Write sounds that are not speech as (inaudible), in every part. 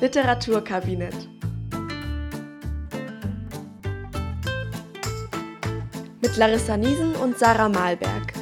Literaturkabinett. Mit Larissa Niesen und Sarah Malberg.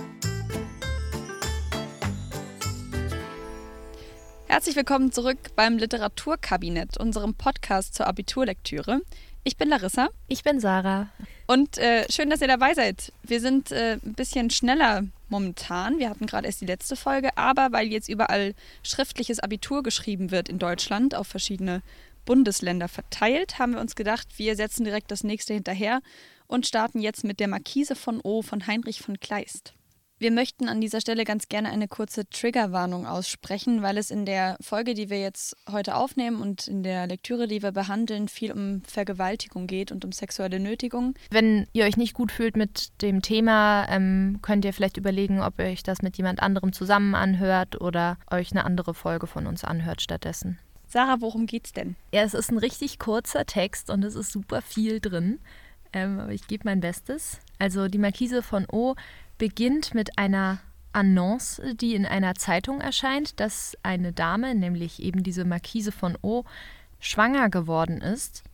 Herzlich willkommen zurück beim Literaturkabinett, unserem Podcast zur Abiturlektüre. Ich bin Larissa. Ich bin Sarah. Und äh, schön, dass ihr dabei seid. Wir sind äh, ein bisschen schneller momentan. Wir hatten gerade erst die letzte Folge, aber weil jetzt überall schriftliches Abitur geschrieben wird in Deutschland, auf verschiedene Bundesländer verteilt, haben wir uns gedacht, wir setzen direkt das nächste hinterher und starten jetzt mit der Markise von O von Heinrich von Kleist. Wir möchten an dieser Stelle ganz gerne eine kurze Triggerwarnung aussprechen, weil es in der Folge, die wir jetzt heute aufnehmen und in der Lektüre, die wir behandeln, viel um Vergewaltigung geht und um sexuelle Nötigung. Wenn ihr euch nicht gut fühlt mit dem Thema, ähm, könnt ihr vielleicht überlegen, ob ihr euch das mit jemand anderem zusammen anhört oder euch eine andere Folge von uns anhört stattdessen. Sarah, worum geht's denn? Ja, es ist ein richtig kurzer Text und es ist super viel drin. Ähm, aber ich gebe mein Bestes. Also die Markise von O beginnt mit einer Annonce, die in einer Zeitung erscheint, dass eine Dame, nämlich eben diese Markise von O, schwanger geworden ist,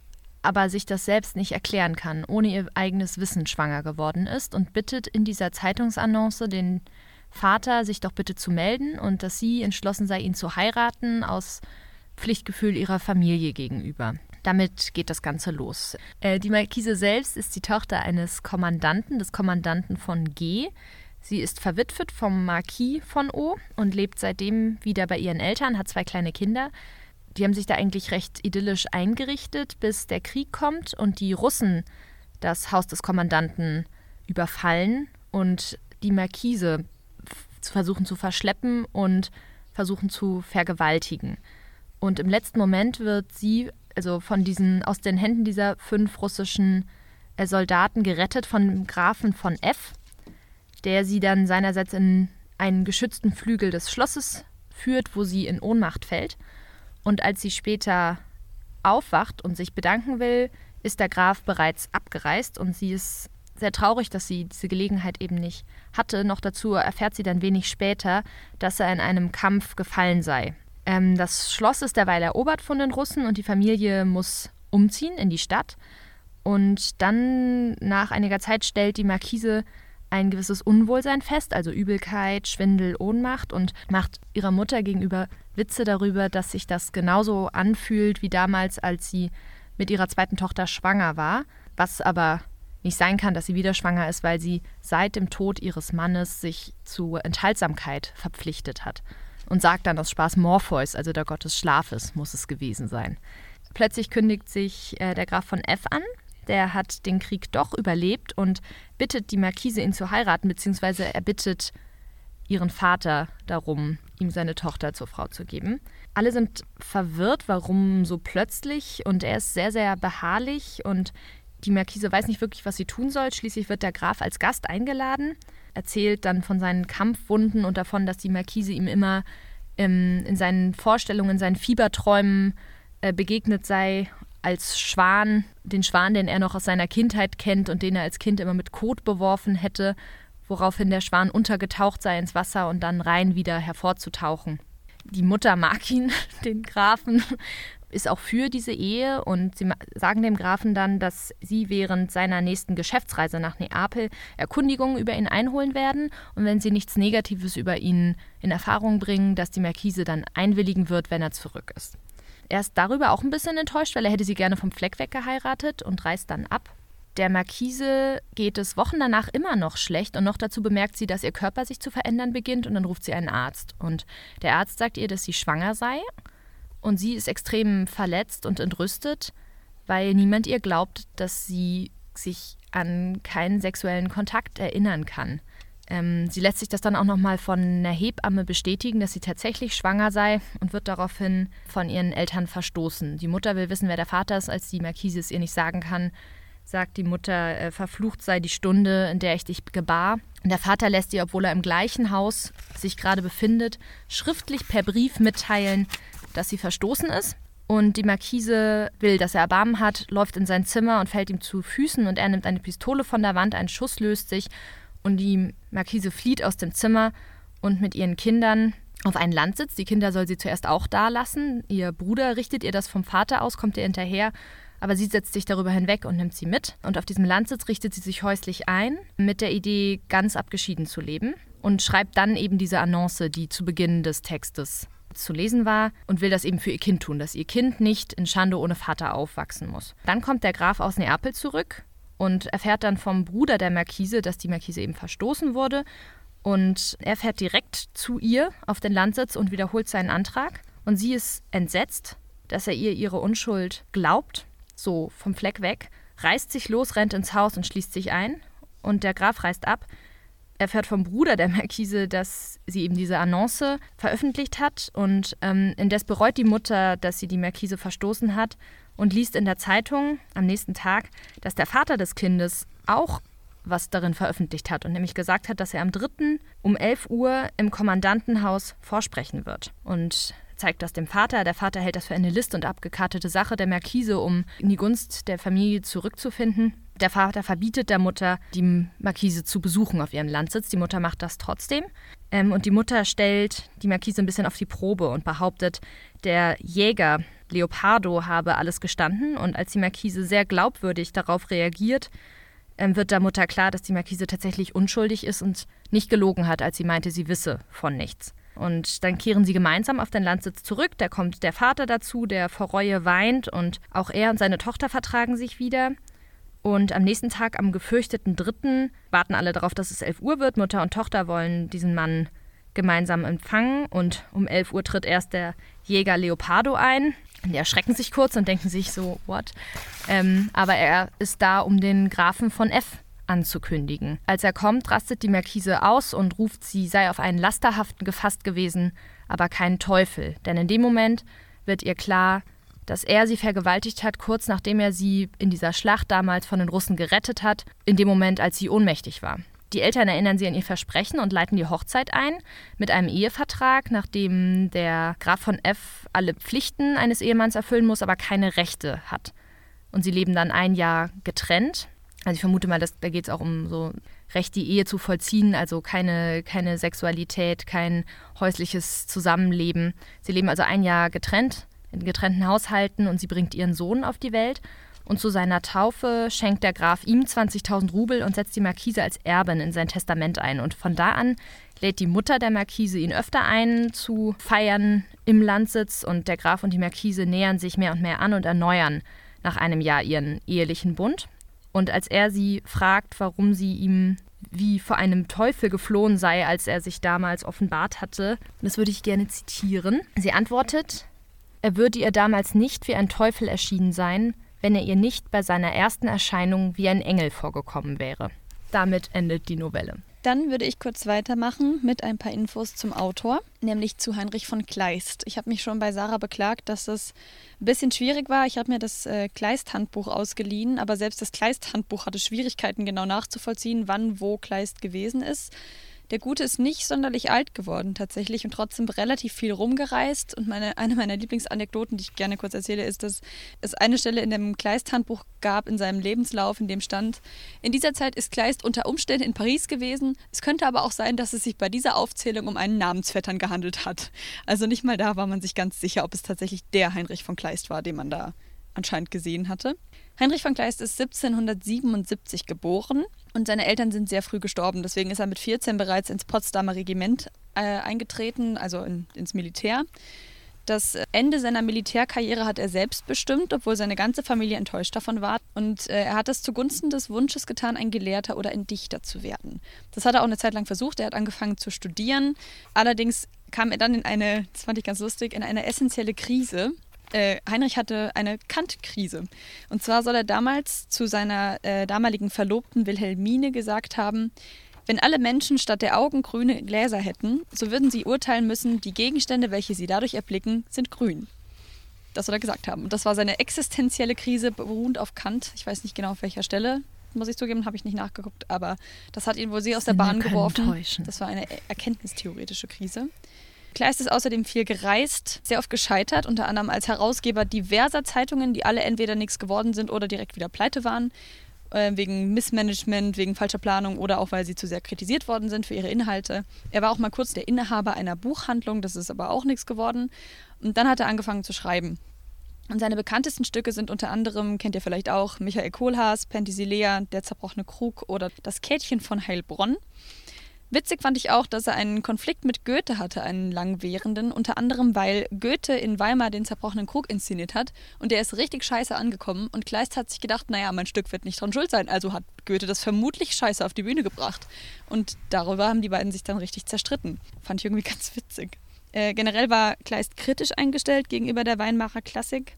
aber sich das selbst nicht erklären kann, ohne ihr eigenes Wissen schwanger geworden ist und bittet in dieser Zeitungsannonce den Vater, sich doch bitte zu melden und dass sie entschlossen sei, ihn zu heiraten aus Pflichtgefühl ihrer Familie gegenüber. Damit geht das Ganze los. Äh, die Markise selbst ist die Tochter eines Kommandanten, des Kommandanten von G. Sie ist verwitwet vom Marquis von O und lebt seitdem wieder bei ihren Eltern, hat zwei kleine Kinder. Die haben sich da eigentlich recht idyllisch eingerichtet, bis der Krieg kommt und die Russen das Haus des Kommandanten überfallen und die Markise versuchen zu verschleppen und versuchen zu vergewaltigen. Und im letzten Moment wird sie also von diesen, aus den Händen dieser fünf russischen äh, Soldaten gerettet von dem Grafen von F, der sie dann seinerseits in einen geschützten Flügel des Schlosses führt, wo sie in Ohnmacht fällt. Und als sie später aufwacht und sich bedanken will, ist der Graf bereits abgereist und sie ist sehr traurig, dass sie diese Gelegenheit eben nicht hatte. Noch dazu erfährt sie dann wenig später, dass er in einem Kampf gefallen sei. Ähm, das Schloss ist derweil erobert von den Russen und die Familie muss umziehen in die Stadt. Und dann nach einiger Zeit stellt die Markise ein gewisses Unwohlsein fest, also Übelkeit, Schwindel, Ohnmacht und macht ihrer Mutter gegenüber Witze darüber, dass sich das genauso anfühlt wie damals, als sie mit ihrer zweiten Tochter schwanger war, was aber nicht sein kann, dass sie wieder schwanger ist, weil sie seit dem Tod ihres Mannes sich zu Enthaltsamkeit verpflichtet hat und sagt dann aus Spaß Morpheus, also der Gott des Schlafes, muss es gewesen sein. Plötzlich kündigt sich äh, der Graf von F an. Der hat den Krieg doch überlebt und bittet die Markise, ihn zu heiraten, beziehungsweise er bittet ihren Vater darum, ihm seine Tochter zur Frau zu geben. Alle sind verwirrt, warum so plötzlich und er ist sehr, sehr beharrlich und die Markise weiß nicht wirklich, was sie tun soll. Schließlich wird der Graf als Gast eingeladen erzählt dann von seinen Kampfwunden und davon, dass die Markise ihm immer ähm, in seinen Vorstellungen, in seinen Fieberträumen äh, begegnet sei als Schwan, den Schwan, den er noch aus seiner Kindheit kennt und den er als Kind immer mit Kot beworfen hätte, woraufhin der Schwan untergetaucht sei ins Wasser und dann rein wieder hervorzutauchen. Die Mutter mag ihn, (laughs) den Grafen, ist auch für diese Ehe und sie sagen dem Grafen dann, dass sie während seiner nächsten Geschäftsreise nach Neapel Erkundigungen über ihn einholen werden und wenn sie nichts Negatives über ihn in Erfahrung bringen, dass die Markise dann einwilligen wird, wenn er zurück ist. Er ist darüber auch ein bisschen enttäuscht, weil er hätte sie gerne vom Fleck weg geheiratet und reist dann ab. Der Markise geht es Wochen danach immer noch schlecht und noch dazu bemerkt sie, dass ihr Körper sich zu verändern beginnt und dann ruft sie einen Arzt. Und der Arzt sagt ihr, dass sie schwanger sei und sie ist extrem verletzt und entrüstet, weil niemand ihr glaubt, dass sie sich an keinen sexuellen Kontakt erinnern kann. Ähm, sie lässt sich das dann auch nochmal von einer Hebamme bestätigen, dass sie tatsächlich schwanger sei und wird daraufhin von ihren Eltern verstoßen. Die Mutter will wissen, wer der Vater ist, als die Markise es ihr nicht sagen kann. Sagt die Mutter, äh, verflucht sei die Stunde, in der ich dich gebar. Der Vater lässt ihr, obwohl er im gleichen Haus sich gerade befindet, schriftlich per Brief mitteilen, dass sie verstoßen ist. Und die Markise will, dass er Erbarmen hat, läuft in sein Zimmer und fällt ihm zu Füßen und er nimmt eine Pistole von der Wand, ein Schuss löst sich und die Markise flieht aus dem Zimmer und mit ihren Kindern auf einen Landsitz. Die Kinder soll sie zuerst auch da lassen. Ihr Bruder richtet ihr das vom Vater aus, kommt ihr hinterher. Aber sie setzt sich darüber hinweg und nimmt sie mit. Und auf diesem Landsitz richtet sie sich häuslich ein, mit der Idee, ganz abgeschieden zu leben. Und schreibt dann eben diese Annonce, die zu Beginn des Textes zu lesen war und will das eben für ihr Kind tun, dass ihr Kind nicht in Schande ohne Vater aufwachsen muss. Dann kommt der Graf aus Neapel zurück und erfährt dann vom Bruder der Markise, dass die Markise eben verstoßen wurde. Und er fährt direkt zu ihr auf den Landsitz und wiederholt seinen Antrag. Und sie ist entsetzt, dass er ihr ihre Unschuld glaubt, so vom Fleck weg, reißt sich los, rennt ins Haus und schließt sich ein. Und der Graf reist ab, erfährt vom Bruder der Markise, dass sie eben diese Annonce veröffentlicht hat und ähm, indes bereut die Mutter, dass sie die Markise verstoßen hat und liest in der Zeitung am nächsten Tag, dass der Vater des Kindes auch was darin veröffentlicht hat und nämlich gesagt hat, dass er am 3. um 11 Uhr im Kommandantenhaus vorsprechen wird. Und zeigt das dem Vater. Der Vater hält das für eine List und abgekartete Sache der Markise, um in die Gunst der Familie zurückzufinden. Der Vater verbietet der Mutter, die Markise zu besuchen auf ihrem Landsitz. Die Mutter macht das trotzdem. Ähm, und die Mutter stellt die Markise ein bisschen auf die Probe und behauptet, der Jäger Leopardo habe alles gestanden. Und als die Markise sehr glaubwürdig darauf reagiert, ähm, wird der Mutter klar, dass die Markise tatsächlich unschuldig ist und nicht gelogen hat, als sie meinte, sie wisse von nichts. Und dann kehren sie gemeinsam auf den Landsitz zurück. Da kommt der Vater dazu, der vor Reue weint und auch er und seine Tochter vertragen sich wieder. Und am nächsten Tag, am gefürchteten dritten, warten alle darauf, dass es 11 Uhr wird. Mutter und Tochter wollen diesen Mann gemeinsam empfangen. Und um 11 Uhr tritt erst der Jäger Leopardo ein. Die erschrecken sich kurz und denken sich so, what? Ähm, aber er ist da, um den Grafen von F anzukündigen. Als er kommt, rastet die Markise aus und ruft, sie sei auf einen Lasterhaften gefasst gewesen, aber keinen Teufel. Denn in dem Moment wird ihr klar, dass er sie vergewaltigt hat, kurz nachdem er sie in dieser Schlacht damals von den Russen gerettet hat, in dem Moment, als sie ohnmächtig war. Die Eltern erinnern sie an ihr Versprechen und leiten die Hochzeit ein mit einem Ehevertrag, nachdem der Graf von F alle Pflichten eines Ehemanns erfüllen muss, aber keine Rechte hat. Und sie leben dann ein Jahr getrennt. Also ich vermute mal, dass, da geht es auch um so Recht, die Ehe zu vollziehen, also keine, keine Sexualität, kein häusliches Zusammenleben. Sie leben also ein Jahr getrennt in getrennten Haushalten und sie bringt ihren Sohn auf die Welt. Und zu seiner Taufe schenkt der Graf ihm 20.000 Rubel und setzt die Markise als Erbin in sein Testament ein. Und von da an lädt die Mutter der Markise ihn öfter ein zu Feiern im Landsitz und der Graf und die Markise nähern sich mehr und mehr an und erneuern nach einem Jahr ihren ehelichen Bund. Und als er sie fragt, warum sie ihm wie vor einem Teufel geflohen sei, als er sich damals offenbart hatte, das würde ich gerne zitieren. Sie antwortet, er würde ihr damals nicht wie ein Teufel erschienen sein, wenn er ihr nicht bei seiner ersten Erscheinung wie ein Engel vorgekommen wäre. Damit endet die Novelle. Dann würde ich kurz weitermachen mit ein paar Infos zum Autor, nämlich zu Heinrich von Kleist. Ich habe mich schon bei Sarah beklagt, dass das ein bisschen schwierig war. Ich habe mir das äh, Kleist-Handbuch ausgeliehen, aber selbst das Kleist-Handbuch hatte Schwierigkeiten, genau nachzuvollziehen, wann wo Kleist gewesen ist. Der Gute ist nicht sonderlich alt geworden tatsächlich und trotzdem relativ viel rumgereist. Und meine, eine meiner Lieblingsanekdoten, die ich gerne kurz erzähle, ist, dass es eine Stelle in dem Kleist-Handbuch gab in seinem Lebenslauf, in dem stand, in dieser Zeit ist Kleist unter Umständen in Paris gewesen. Es könnte aber auch sein, dass es sich bei dieser Aufzählung um einen Namensvettern gehandelt hat. Also nicht mal da war man sich ganz sicher, ob es tatsächlich der Heinrich von Kleist war, den man da anscheinend gesehen hatte. Heinrich von Kleist ist 1777 geboren und seine Eltern sind sehr früh gestorben. Deswegen ist er mit 14 bereits ins Potsdamer Regiment äh, eingetreten, also in, ins Militär. Das Ende seiner Militärkarriere hat er selbst bestimmt, obwohl seine ganze Familie enttäuscht davon war. Und äh, er hat es zugunsten des Wunsches getan, ein Gelehrter oder ein Dichter zu werden. Das hat er auch eine Zeit lang versucht. Er hat angefangen zu studieren. Allerdings kam er dann in eine, das fand ich ganz lustig, in eine essentielle Krise äh, Heinrich hatte eine Kant-Krise. Und zwar soll er damals zu seiner äh, damaligen Verlobten Wilhelmine gesagt haben, wenn alle Menschen statt der Augen grüne Gläser hätten, so würden sie urteilen müssen, die Gegenstände, welche sie dadurch erblicken, sind grün. Das soll er gesagt haben. Und das war seine existenzielle Krise, beruhend auf Kant. Ich weiß nicht genau auf welcher Stelle, muss ich zugeben, habe ich nicht nachgeguckt, aber das hat ihn wohl sehr aus der Bahn geworfen. Täuschen. Das war eine erkenntnistheoretische Krise. Kleist ist außerdem viel gereist, sehr oft gescheitert, unter anderem als Herausgeber diverser Zeitungen, die alle entweder nichts geworden sind oder direkt wieder pleite waren. äh, wegen Missmanagement, wegen falscher Planung oder auch weil sie zu sehr kritisiert worden sind für ihre Inhalte. Er war auch mal kurz der Inhaber einer Buchhandlung, das ist aber auch nichts geworden. Und dann hat er angefangen zu schreiben. Und seine bekanntesten Stücke sind unter anderem, kennt ihr vielleicht auch, Michael Kohlhaas, Penthesilea, Der zerbrochene Krug oder Das Käthchen von Heilbronn. Witzig fand ich auch, dass er einen Konflikt mit Goethe hatte, einen langwährenden, unter anderem, weil Goethe in Weimar den zerbrochenen Krug inszeniert hat und der ist richtig scheiße angekommen und Kleist hat sich gedacht, naja, mein Stück wird nicht dran schuld sein, also hat Goethe das vermutlich scheiße auf die Bühne gebracht. Und darüber haben die beiden sich dann richtig zerstritten. Fand ich irgendwie (laughs) ganz witzig. Äh, generell war Kleist kritisch eingestellt gegenüber der Weimarer Klassik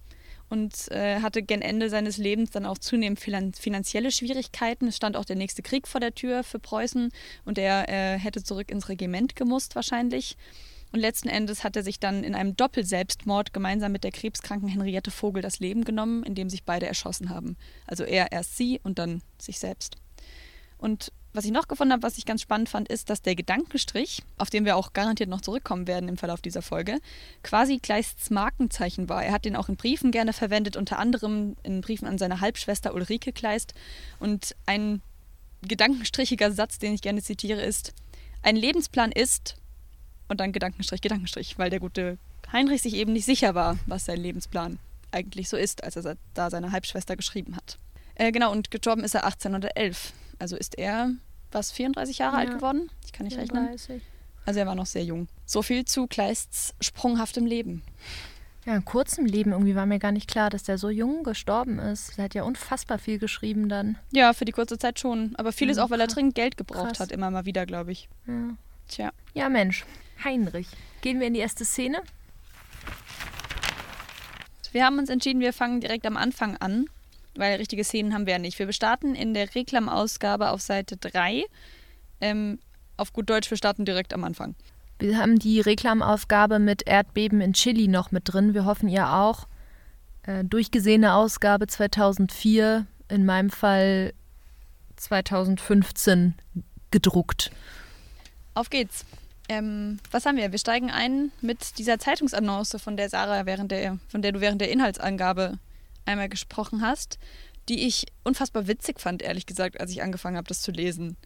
und äh, hatte gen Ende seines Lebens dann auch zunehmend finanzielle Schwierigkeiten. Es stand auch der nächste Krieg vor der Tür für Preußen und er äh, hätte zurück ins Regiment gemusst wahrscheinlich. Und letzten Endes hat er sich dann in einem Doppelselbstmord gemeinsam mit der krebskranken Henriette Vogel das Leben genommen, indem sich beide erschossen haben. Also er erst sie und dann sich selbst. Und was ich noch gefunden habe, was ich ganz spannend fand, ist, dass der Gedankenstrich, auf den wir auch garantiert noch zurückkommen werden im Verlauf dieser Folge, quasi Kleists Markenzeichen war. Er hat den auch in Briefen gerne verwendet, unter anderem in Briefen an seine Halbschwester Ulrike Kleist. Und ein gedankenstrichiger Satz, den ich gerne zitiere, ist: Ein Lebensplan ist, und dann Gedankenstrich, Gedankenstrich, weil der gute Heinrich sich eben nicht sicher war, was sein Lebensplan eigentlich so ist, als er da seine Halbschwester geschrieben hat. Äh, genau, und gestorben ist er 1811. Also ist er, was, 34 Jahre ja. alt geworden? Ich kann nicht 34. rechnen. Also er war noch sehr jung. So viel zu Kleists sprunghaftem Leben. Ja, in kurzem Leben irgendwie war mir gar nicht klar, dass der so jung gestorben ist. Er hat ja unfassbar viel geschrieben dann. Ja, für die kurze Zeit schon. Aber vieles ja, auch, weil er dringend Geld gebraucht krass. hat, immer mal wieder, glaube ich. Ja. Tja. Ja, Mensch. Heinrich. Gehen wir in die erste Szene? Wir haben uns entschieden, wir fangen direkt am Anfang an weil richtige Szenen haben wir ja nicht. Wir starten in der Reklamausgabe auf Seite 3. Ähm, auf gut Deutsch, wir starten direkt am Anfang. Wir haben die Reklamausgabe mit Erdbeben in Chile noch mit drin. Wir hoffen, ihr auch. Äh, durchgesehene Ausgabe 2004, in meinem Fall 2015 gedruckt. Auf geht's. Ähm, was haben wir? Wir steigen ein mit dieser Zeitungsannonce, von der Sarah während der, von der du während der Inhaltsangabe einmal gesprochen hast, die ich unfassbar witzig fand, ehrlich gesagt, als ich angefangen habe, das zu lesen.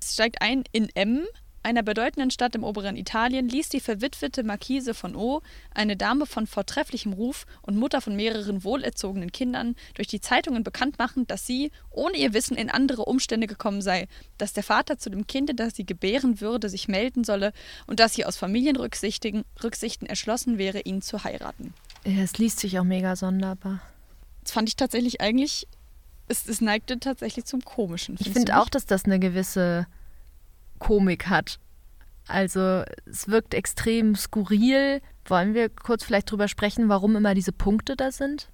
Es steigt ein in M, einer bedeutenden Stadt im oberen Italien, ließ die verwitwete Marquise von O, eine Dame von vortrefflichem Ruf und Mutter von mehreren wohlerzogenen Kindern, durch die Zeitungen bekannt machen, dass sie, ohne ihr Wissen, in andere Umstände gekommen sei, dass der Vater zu dem Kinde, das sie gebären würde, sich melden solle und dass sie aus Familienrücksichten Rücksichten erschlossen wäre, ihn zu heiraten. Es liest sich auch mega sonderbar. Das fand ich tatsächlich eigentlich, es, es neigte tatsächlich zum Komischen. Ich finde auch, dass das eine gewisse Komik hat. Also es wirkt extrem skurril. Wollen wir kurz vielleicht drüber sprechen, warum immer diese Punkte da sind?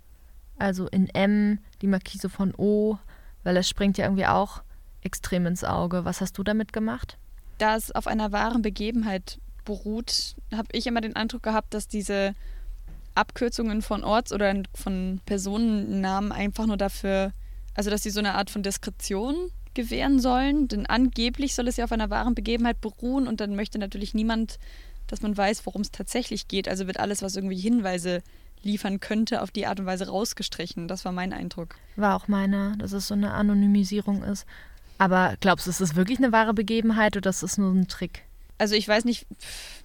Also in M, die Markise von O, weil das springt ja irgendwie auch extrem ins Auge. Was hast du damit gemacht? Da es auf einer wahren Begebenheit beruht, habe ich immer den Eindruck gehabt, dass diese Abkürzungen von Orts- oder von Personennamen einfach nur dafür, also dass sie so eine Art von Diskretion gewähren sollen. Denn angeblich soll es ja auf einer wahren Begebenheit beruhen und dann möchte natürlich niemand, dass man weiß, worum es tatsächlich geht. Also wird alles, was irgendwie Hinweise liefern könnte, auf die Art und Weise rausgestrichen. Das war mein Eindruck. War auch meiner, dass es so eine Anonymisierung ist. Aber glaubst du, ist das wirklich eine wahre Begebenheit oder ist das nur ein Trick? Also ich weiß nicht,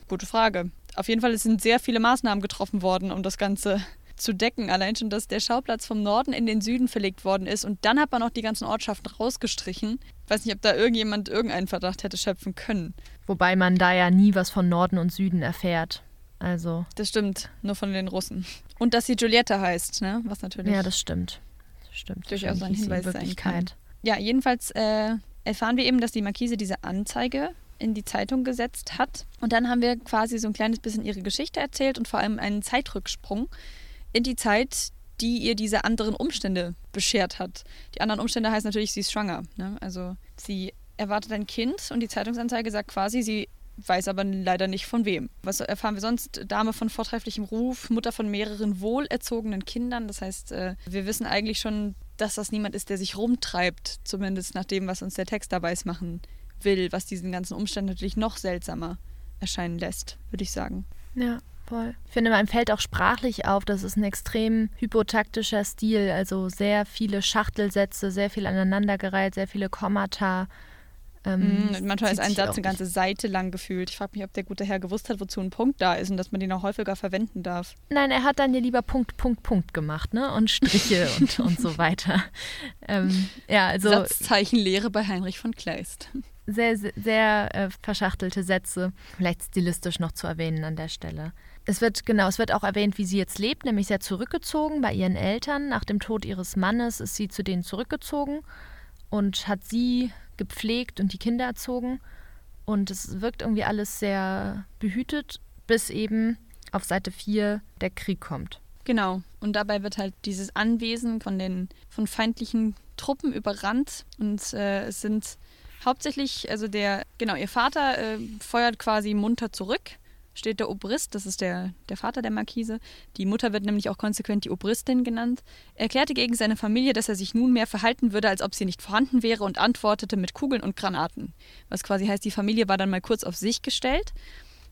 gute Frage auf jeden Fall sind sehr viele Maßnahmen getroffen worden, um das Ganze zu decken. Allein schon, dass der Schauplatz vom Norden in den Süden verlegt worden ist und dann hat man auch die ganzen Ortschaften rausgestrichen. Ich weiß nicht, ob da irgendjemand irgendeinen Verdacht hätte schöpfen können. Wobei man da ja nie was von Norden und Süden erfährt. Also. Das stimmt, nur von den Russen. Und dass sie Giulietta heißt, ne? Was natürlich. Ja, das stimmt. Das stimmt. Durchaus ein Hinweis sein kann. Ja, jedenfalls äh, erfahren wir eben, dass die Markise diese Anzeige in die Zeitung gesetzt hat. Und dann haben wir quasi so ein kleines bisschen ihre Geschichte erzählt und vor allem einen Zeitrücksprung in die Zeit, die ihr diese anderen Umstände beschert hat. Die anderen Umstände heißt natürlich, sie ist schwanger. Ne? Also sie erwartet ein Kind und die Zeitungsanzeige sagt quasi, sie weiß aber leider nicht von wem. Was erfahren wir sonst? Dame von vortrefflichem Ruf, Mutter von mehreren wohlerzogenen Kindern. Das heißt, äh, wir wissen eigentlich schon, dass das niemand ist, der sich rumtreibt, zumindest nach dem, was uns der Text dabei machen will, was diesen ganzen Umstand natürlich noch seltsamer erscheinen lässt, würde ich sagen. Ja, Voll. Ich finde, man fällt auch sprachlich auf, das ist ein extrem hypotaktischer Stil, also sehr viele Schachtelsätze, sehr viel aneinandergereiht, sehr viele Kommata. Ähm, mm, manchmal ist ein Satz eine ganze Seite lang gefühlt. Ich frage mich, ob der gute Herr gewusst hat, wozu ein Punkt da ist und dass man den auch häufiger verwenden darf. Nein, er hat dann ja lieber Punkt, Punkt, Punkt gemacht, ne? Und Striche (laughs) und, und so weiter. Ähm, ja, also. Satzzeichenlehre bei Heinrich von Kleist. Sehr, sehr, sehr äh, verschachtelte Sätze. Vielleicht stilistisch noch zu erwähnen an der Stelle. Es wird, genau, es wird auch erwähnt, wie sie jetzt lebt, nämlich sehr zurückgezogen bei ihren Eltern. Nach dem Tod ihres Mannes ist sie zu denen zurückgezogen und hat sie gepflegt und die Kinder erzogen. Und es wirkt irgendwie alles sehr behütet, bis eben auf Seite 4 der Krieg kommt. Genau. Und dabei wird halt dieses Anwesen von den von feindlichen Truppen überrannt. Und äh, es sind hauptsächlich, also der, genau, ihr Vater äh, feuert quasi munter zurück steht der Obrist, das ist der, der Vater der Markise. Die Mutter wird nämlich auch konsequent die Obristin genannt. Er erklärte gegen seine Familie, dass er sich nunmehr verhalten würde, als ob sie nicht vorhanden wäre und antwortete mit Kugeln und Granaten. Was quasi heißt, die Familie war dann mal kurz auf sich gestellt.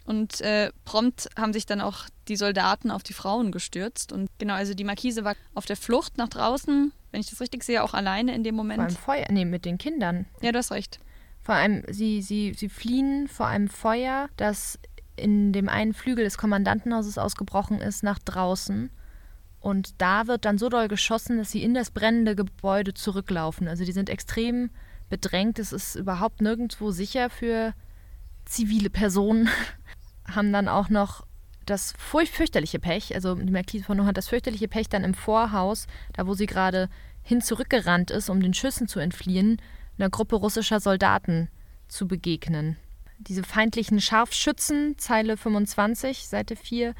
Und äh, prompt haben sich dann auch die Soldaten auf die Frauen gestürzt. Und genau, also die Markise war auf der Flucht nach draußen, wenn ich das richtig sehe, auch alleine in dem Moment. Vor einem Feuer, nee, mit den Kindern. Ja, du hast recht. Vor allem, sie, sie, sie fliehen vor einem Feuer, das in dem einen Flügel des Kommandantenhauses ausgebrochen ist, nach draußen. Und da wird dann so doll geschossen, dass sie in das brennende Gebäude zurücklaufen. Also die sind extrem bedrängt. Es ist überhaupt nirgendwo sicher für zivile Personen. (laughs) Haben dann auch noch das fürchterliche Pech, also die Marquise von hat das fürchterliche Pech dann im Vorhaus, da wo sie gerade hin zurückgerannt ist, um den Schüssen zu entfliehen, einer Gruppe russischer Soldaten zu begegnen diese feindlichen Scharfschützen, Zeile 25, Seite 4,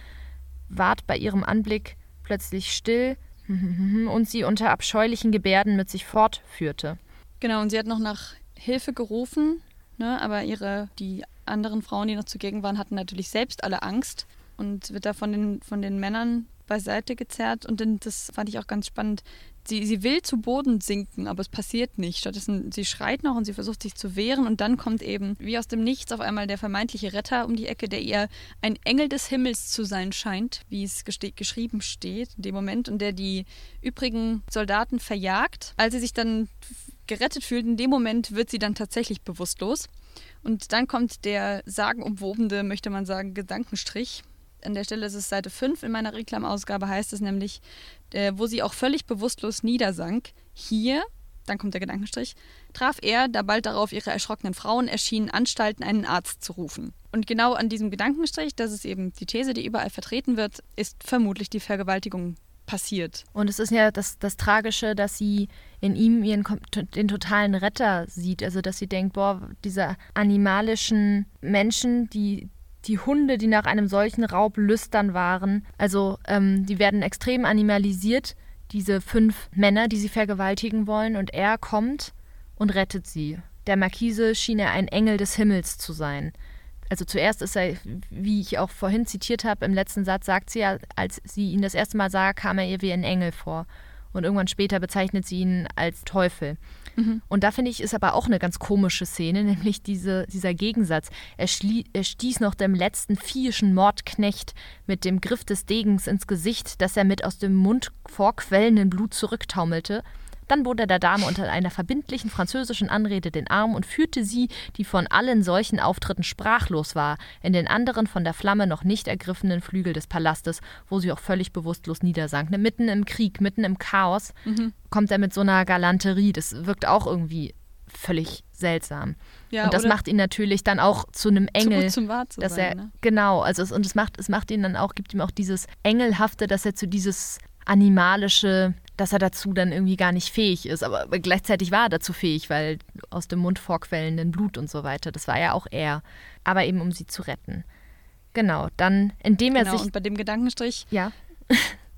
ward bei ihrem Anblick plötzlich still (laughs) und sie unter abscheulichen Gebärden mit sich fortführte. Genau, und sie hat noch nach Hilfe gerufen, ne, aber ihre, die anderen Frauen, die noch zugegen waren, hatten natürlich selbst alle Angst und wird da von den, von den Männern beiseite gezerrt. Und das fand ich auch ganz spannend. Sie, sie will zu Boden sinken, aber es passiert nicht. Stattdessen, sie schreit noch und sie versucht sich zu wehren. Und dann kommt eben, wie aus dem Nichts, auf einmal der vermeintliche Retter um die Ecke, der ihr ein Engel des Himmels zu sein scheint, wie es geschrieben steht in dem Moment, und der die übrigen Soldaten verjagt. Als sie sich dann gerettet fühlt, in dem Moment wird sie dann tatsächlich bewusstlos. Und dann kommt der sagenumwobene, möchte man sagen, Gedankenstrich, an der Stelle ist es Seite 5 in meiner Reklamausgabe, heißt es nämlich, äh, wo sie auch völlig bewusstlos niedersank. Hier, dann kommt der Gedankenstrich, traf er, da bald darauf ihre erschrockenen Frauen erschienen, Anstalten, einen Arzt zu rufen. Und genau an diesem Gedankenstrich, das ist eben die These, die überall vertreten wird, ist vermutlich die Vergewaltigung passiert. Und es ist ja das, das Tragische, dass sie in ihm ihren, den totalen Retter sieht. Also, dass sie denkt, boah, diese animalischen Menschen, die, die Hunde, die nach einem solchen Raub lüstern waren. Also ähm, die werden extrem animalisiert, diese fünf Männer, die sie vergewaltigen wollen. Und er kommt und rettet sie. Der Markise schien er ein Engel des Himmels zu sein. Also zuerst ist er, wie ich auch vorhin zitiert habe, im letzten Satz sagt sie ja, als sie ihn das erste Mal sah, kam er ihr wie ein Engel vor. Und irgendwann später bezeichnet sie ihn als Teufel. Mhm. Und da finde ich, ist aber auch eine ganz komische Szene, (laughs) nämlich diese, dieser Gegensatz. Er, er stieß noch dem letzten viehischen Mordknecht mit dem Griff des Degens ins Gesicht, dass er mit aus dem Mund vorquellenden Blut zurücktaumelte. Dann bot er der Dame unter einer verbindlichen französischen Anrede den Arm und führte sie, die von allen solchen Auftritten sprachlos war, in den anderen von der Flamme noch nicht ergriffenen Flügel des Palastes, wo sie auch völlig bewusstlos niedersank. Ne, mitten im Krieg, mitten im Chaos, mhm. kommt er mit so einer Galanterie. Das wirkt auch irgendwie völlig seltsam. Ja, und das macht ihn natürlich dann auch zu einem Engel. Zu zum Wahr zu dass sein, er, ne? Genau, also es, und es macht, es macht ihn dann auch, gibt ihm auch dieses Engelhafte, dass er zu dieses animalische dass er dazu dann irgendwie gar nicht fähig ist. Aber gleichzeitig war er dazu fähig, weil aus dem Mund vorquellenden Blut und so weiter, das war ja auch er. Aber eben um sie zu retten. Genau, dann, indem er genau, sich. Und bei dem Gedankenstrich. Ja.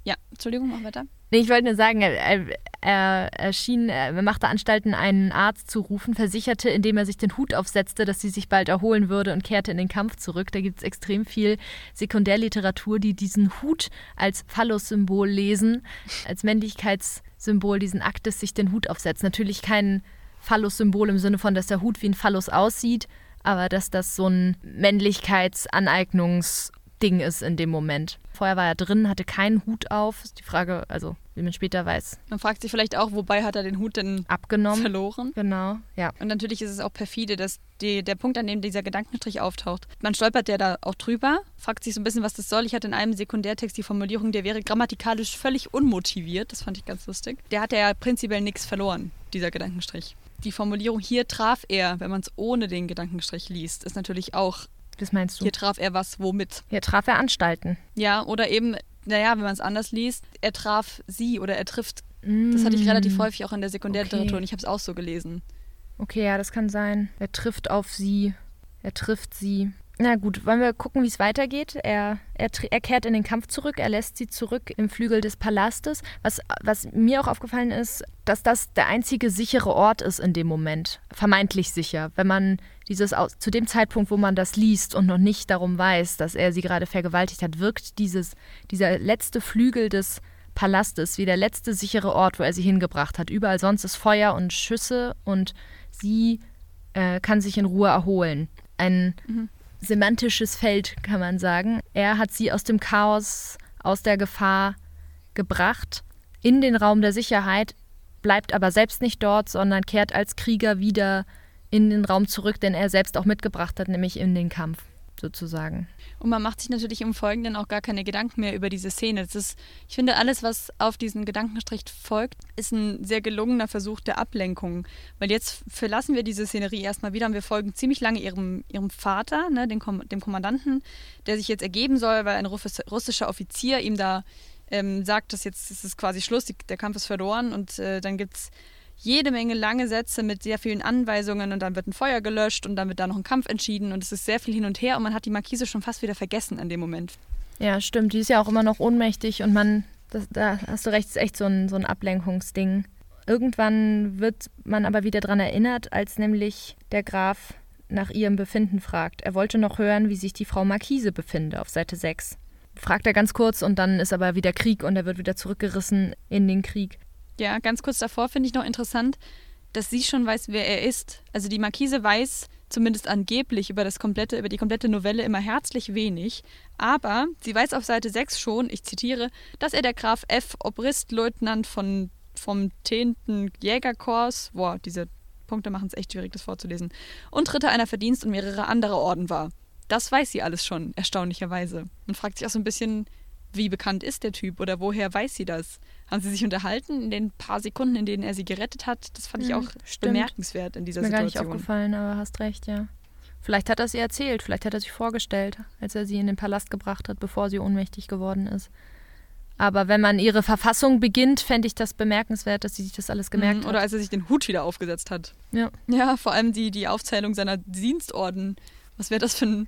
Ja, Entschuldigung, mach weiter. Ich wollte nur sagen, er, er, schien, er machte Anstalten, einen Arzt zu rufen, versicherte, indem er sich den Hut aufsetzte, dass sie sich bald erholen würde und kehrte in den Kampf zurück. Da gibt es extrem viel Sekundärliteratur, die diesen Hut als Phallus-Symbol lesen, als Männlichkeitssymbol diesen Aktes, sich den Hut aufsetzt. Natürlich kein Phallus-Symbol im Sinne von, dass der Hut wie ein Phallus aussieht, aber dass das so ein Männlichkeitsaneignungs- Ding ist in dem Moment. Vorher war er drin, hatte keinen Hut auf. Ist die Frage, also wie man später weiß. Man fragt sich vielleicht auch, wobei hat er den Hut denn abgenommen? Verloren. Genau, ja. Und natürlich ist es auch perfide, dass die, der Punkt, an dem dieser Gedankenstrich auftaucht, man stolpert ja da auch drüber, fragt sich so ein bisschen, was das soll. Ich hatte in einem Sekundärtext die Formulierung, der wäre grammatikalisch völlig unmotiviert. Das fand ich ganz lustig. Der hat ja prinzipiell nichts verloren, dieser Gedankenstrich. Die Formulierung hier traf er, wenn man es ohne den Gedankenstrich liest, ist natürlich auch das meinst du? Hier traf er was womit? Hier traf er Anstalten. Ja, oder eben, naja, wenn man es anders liest, er traf sie oder er trifft. Mm. Das hatte ich relativ mm. häufig auch in der Sekundärliteratur okay. und ich habe es auch so gelesen. Okay, ja, das kann sein. Er trifft auf sie. Er trifft sie. Na gut, wollen wir gucken, wie es weitergeht? Er, er, er, kehrt in den Kampf zurück, er lässt sie zurück im Flügel des Palastes. Was, was mir auch aufgefallen ist, dass das der einzige sichere Ort ist in dem Moment. Vermeintlich sicher. Wenn man dieses zu dem Zeitpunkt, wo man das liest und noch nicht darum weiß, dass er sie gerade vergewaltigt hat, wirkt dieses, dieser letzte Flügel des Palastes wie der letzte sichere Ort, wo er sie hingebracht hat. Überall sonst ist Feuer und Schüsse und sie äh, kann sich in Ruhe erholen. Ein mhm semantisches Feld, kann man sagen. Er hat sie aus dem Chaos, aus der Gefahr gebracht, in den Raum der Sicherheit, bleibt aber selbst nicht dort, sondern kehrt als Krieger wieder in den Raum zurück, den er selbst auch mitgebracht hat, nämlich in den Kampf sozusagen. Und man macht sich natürlich im Folgenden auch gar keine Gedanken mehr über diese Szene. Das ist, ich finde, alles, was auf diesen Gedankenstrich folgt, ist ein sehr gelungener Versuch der Ablenkung. Weil jetzt verlassen wir diese Szenerie erstmal wieder und wir folgen ziemlich lange ihrem, ihrem Vater, ne, dem, Kom dem Kommandanten, der sich jetzt ergeben soll, weil ein russischer Offizier ihm da ähm, sagt, dass jetzt ist es quasi Schluss, der Kampf ist verloren und äh, dann gibt es jede Menge lange Sätze mit sehr vielen Anweisungen und dann wird ein Feuer gelöscht und dann wird da noch ein Kampf entschieden und es ist sehr viel hin und her und man hat die Markise schon fast wieder vergessen an dem Moment. Ja, stimmt. Die ist ja auch immer noch ohnmächtig und man, das, da hast du recht, ist echt so ein, so ein Ablenkungsding. Irgendwann wird man aber wieder daran erinnert, als nämlich der Graf nach ihrem Befinden fragt. Er wollte noch hören, wie sich die Frau Markise befinde, auf Seite 6. Fragt er ganz kurz und dann ist aber wieder Krieg und er wird wieder zurückgerissen in den Krieg. Ja, ganz kurz davor finde ich noch interessant, dass sie schon weiß, wer er ist. Also die Markise weiß zumindest angeblich über das komplette, über die komplette Novelle immer herzlich wenig. Aber sie weiß auf Seite 6 schon, ich zitiere, dass er der Graf F. Obristleutnant von, vom 10. Jägerkorps, boah, diese Punkte machen es echt schwierig, das vorzulesen, und Ritter einer Verdienst und mehrere andere Orden war. Das weiß sie alles schon, erstaunlicherweise. Man fragt sich auch so ein bisschen, wie bekannt ist der Typ oder woher weiß sie das? Haben sie sich unterhalten in den paar Sekunden, in denen er sie gerettet hat? Das fand ich auch Stimmt. bemerkenswert in dieser Mir Situation. Mir gar nicht aufgefallen, aber hast recht, ja. Vielleicht hat er es ihr erzählt, vielleicht hat er sich vorgestellt, als er sie in den Palast gebracht hat, bevor sie ohnmächtig geworden ist. Aber wenn man ihre Verfassung beginnt, fände ich das bemerkenswert, dass sie sich das alles mhm, gemerkt mhm, hat. Oder als er sich den Hut wieder aufgesetzt hat. Ja. Ja, vor allem die, die Aufzählung seiner Dienstorden. Was wäre das für ein.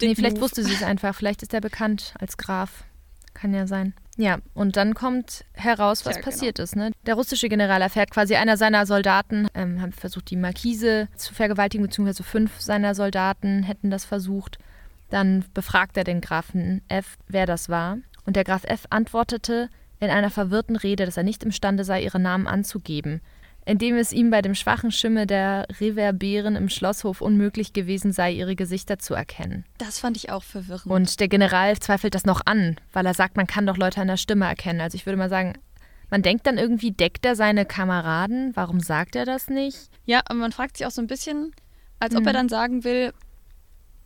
Nee, vielleicht wusste sie es einfach. Vielleicht ist er bekannt als Graf. Kann ja sein. Ja, und dann kommt heraus, was ja, passiert genau. ist. Ne? Der russische General erfährt quasi, einer seiner Soldaten ähm, hat versucht, die Markise zu vergewaltigen, beziehungsweise fünf seiner Soldaten hätten das versucht. Dann befragt er den Grafen F., wer das war. Und der Graf F. antwortete in einer verwirrten Rede, dass er nicht imstande sei, ihre Namen anzugeben indem es ihm bei dem schwachen Schimmel der Reverberen im Schlosshof unmöglich gewesen sei, ihre Gesichter zu erkennen. Das fand ich auch verwirrend. Und der General zweifelt das noch an, weil er sagt, man kann doch Leute an der Stimme erkennen. Also ich würde mal sagen, man denkt dann irgendwie, deckt er seine Kameraden? Warum sagt er das nicht? Ja, aber man fragt sich auch so ein bisschen, als ob mhm. er dann sagen will,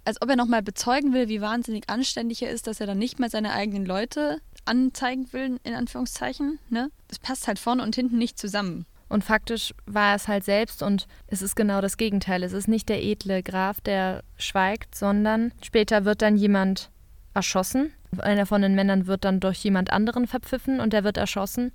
als ob er nochmal bezeugen will, wie wahnsinnig anständig er ist, dass er dann nicht mehr seine eigenen Leute anzeigen will, in Anführungszeichen. Ne? Das passt halt vorne und hinten nicht zusammen. Und faktisch war es halt selbst und es ist genau das Gegenteil. Es ist nicht der edle Graf, der schweigt, sondern später wird dann jemand erschossen. Einer von den Männern wird dann durch jemand anderen verpfiffen und der wird erschossen,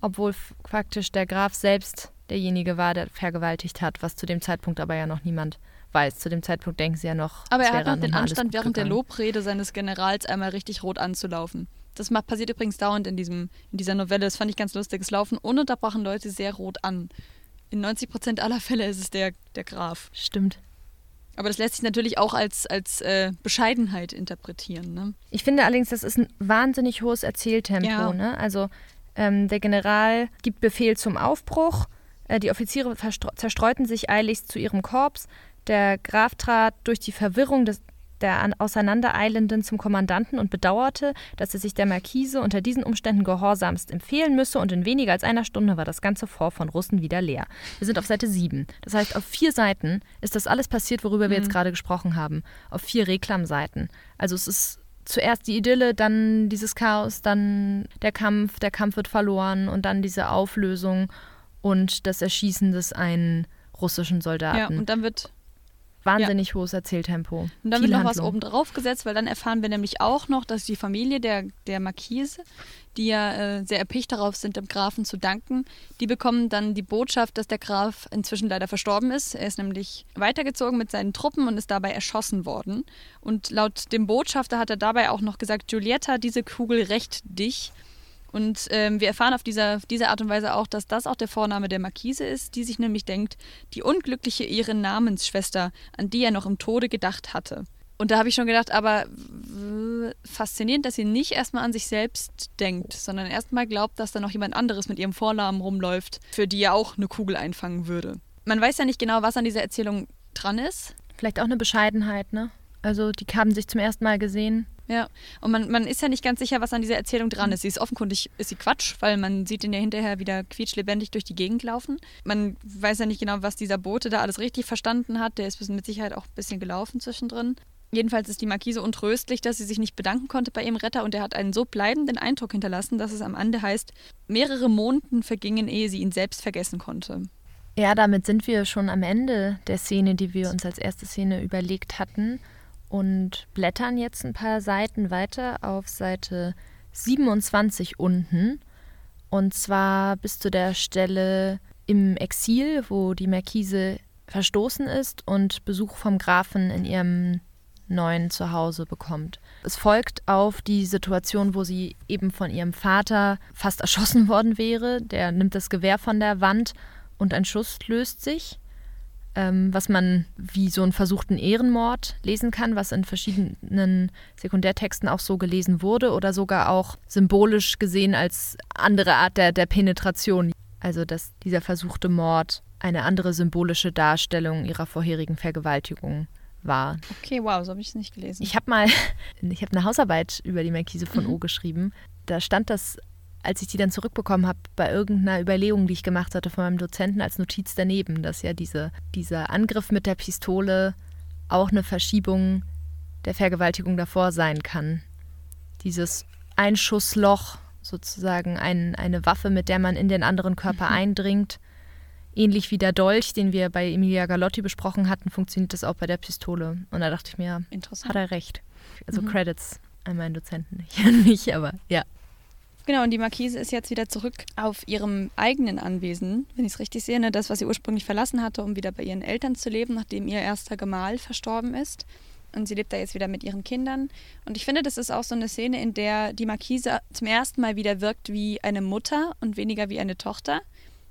obwohl faktisch der Graf selbst derjenige war, der vergewaltigt hat, was zu dem Zeitpunkt aber ja noch niemand weiß. Zu dem Zeitpunkt denken sie ja noch. Aber er hat noch den Anstand, während gegangen. der Lobrede seines Generals einmal richtig rot anzulaufen. Das passiert übrigens dauernd in, diesem, in dieser Novelle. Das fand ich ganz lustig. Es laufen ununterbrochen Leute sehr rot an. In 90 Prozent aller Fälle ist es der, der Graf. Stimmt. Aber das lässt sich natürlich auch als, als äh, Bescheidenheit interpretieren. Ne? Ich finde allerdings, das ist ein wahnsinnig hohes Erzähltempo. Ja. Ne? Also ähm, der General gibt Befehl zum Aufbruch. Äh, die Offiziere zerstreuten sich eiligst zu ihrem Korps. Der Graf trat durch die Verwirrung des, der Auseinandereilenden zum Kommandanten und bedauerte, dass er sich der Markise unter diesen Umständen gehorsamst empfehlen müsse und in weniger als einer Stunde war das ganze Fort von Russen wieder leer. Wir sind auf Seite 7. Das heißt, auf vier Seiten ist das alles passiert, worüber wir jetzt mhm. gerade gesprochen haben. Auf vier Reklamseiten. Also es ist zuerst die Idylle, dann dieses Chaos, dann der Kampf, der Kampf wird verloren und dann diese Auflösung und das Erschießen des einen russischen Soldaten. Ja, und dann wird wahnsinnig ja. hohes Erzähltempo. Und dann wird noch Handlung. was oben drauf gesetzt, weil dann erfahren wir nämlich auch noch, dass die Familie der, der Marquise, die ja äh, sehr erpicht darauf sind, dem Grafen zu danken, die bekommen dann die Botschaft, dass der Graf inzwischen leider verstorben ist. Er ist nämlich weitergezogen mit seinen Truppen und ist dabei erschossen worden. Und laut dem Botschafter hat er dabei auch noch gesagt, Giulietta, diese Kugel rächt dich. Und ähm, wir erfahren auf dieser, diese Art und Weise auch, dass das auch der Vorname der Marquise ist, die sich nämlich denkt, die unglückliche ihre Namensschwester, an die er noch im Tode gedacht hatte. Und da habe ich schon gedacht, aber faszinierend, dass sie nicht erstmal an sich selbst denkt, sondern erstmal glaubt, dass da noch jemand anderes mit ihrem Vornamen rumläuft, für die er auch eine Kugel einfangen würde. Man weiß ja nicht genau, was an dieser Erzählung dran ist. Vielleicht auch eine Bescheidenheit, ne? Also die haben sich zum ersten Mal gesehen ja, und man, man ist ja nicht ganz sicher, was an dieser Erzählung dran ist. Sie ist offenkundig, ist sie Quatsch, weil man sieht ihn ja hinterher wieder quietschlebendig durch die Gegend laufen. Man weiß ja nicht genau, was dieser Bote da alles richtig verstanden hat. Der ist mit Sicherheit auch ein bisschen gelaufen zwischendrin. Jedenfalls ist die Markise untröstlich, dass sie sich nicht bedanken konnte bei ihrem Retter und er hat einen so bleibenden Eindruck hinterlassen, dass es am Ende heißt, mehrere Monden vergingen, ehe sie ihn selbst vergessen konnte. Ja, damit sind wir schon am Ende der Szene, die wir uns als erste Szene überlegt hatten und blättern jetzt ein paar Seiten weiter auf Seite 27 unten. Und zwar bis zu der Stelle im Exil, wo die Markise verstoßen ist und Besuch vom Grafen in ihrem neuen Zuhause bekommt. Es folgt auf die Situation, wo sie eben von ihrem Vater fast erschossen worden wäre. Der nimmt das Gewehr von der Wand und ein Schuss löst sich ähm, was man wie so einen versuchten Ehrenmord lesen kann, was in verschiedenen Sekundärtexten auch so gelesen wurde oder sogar auch symbolisch gesehen als andere Art der, der Penetration. Also dass dieser versuchte Mord eine andere symbolische Darstellung ihrer vorherigen Vergewaltigung war. Okay, wow, so habe ich es nicht gelesen. Ich habe mal, (laughs) ich habe eine Hausarbeit über die Markise von mhm. O geschrieben. Da stand das als ich die dann zurückbekommen habe, bei irgendeiner Überlegung, die ich gemacht hatte von meinem Dozenten als Notiz daneben, dass ja diese, dieser Angriff mit der Pistole auch eine Verschiebung der Vergewaltigung davor sein kann. Dieses Einschussloch, sozusagen ein, eine Waffe, mit der man in den anderen Körper mhm. eindringt. Ähnlich wie der Dolch, den wir bei Emilia Galotti besprochen hatten, funktioniert das auch bei der Pistole. Und da dachte ich mir, hat er recht. Also mhm. Credits an meinen Dozenten, (laughs) nicht an mich, aber ja. Genau, und die Markise ist jetzt wieder zurück auf ihrem eigenen Anwesen, wenn ich es richtig sehe, ne? das, was sie ursprünglich verlassen hatte, um wieder bei ihren Eltern zu leben, nachdem ihr erster Gemahl verstorben ist. Und sie lebt da jetzt wieder mit ihren Kindern. Und ich finde, das ist auch so eine Szene, in der die Markise zum ersten Mal wieder wirkt wie eine Mutter und weniger wie eine Tochter.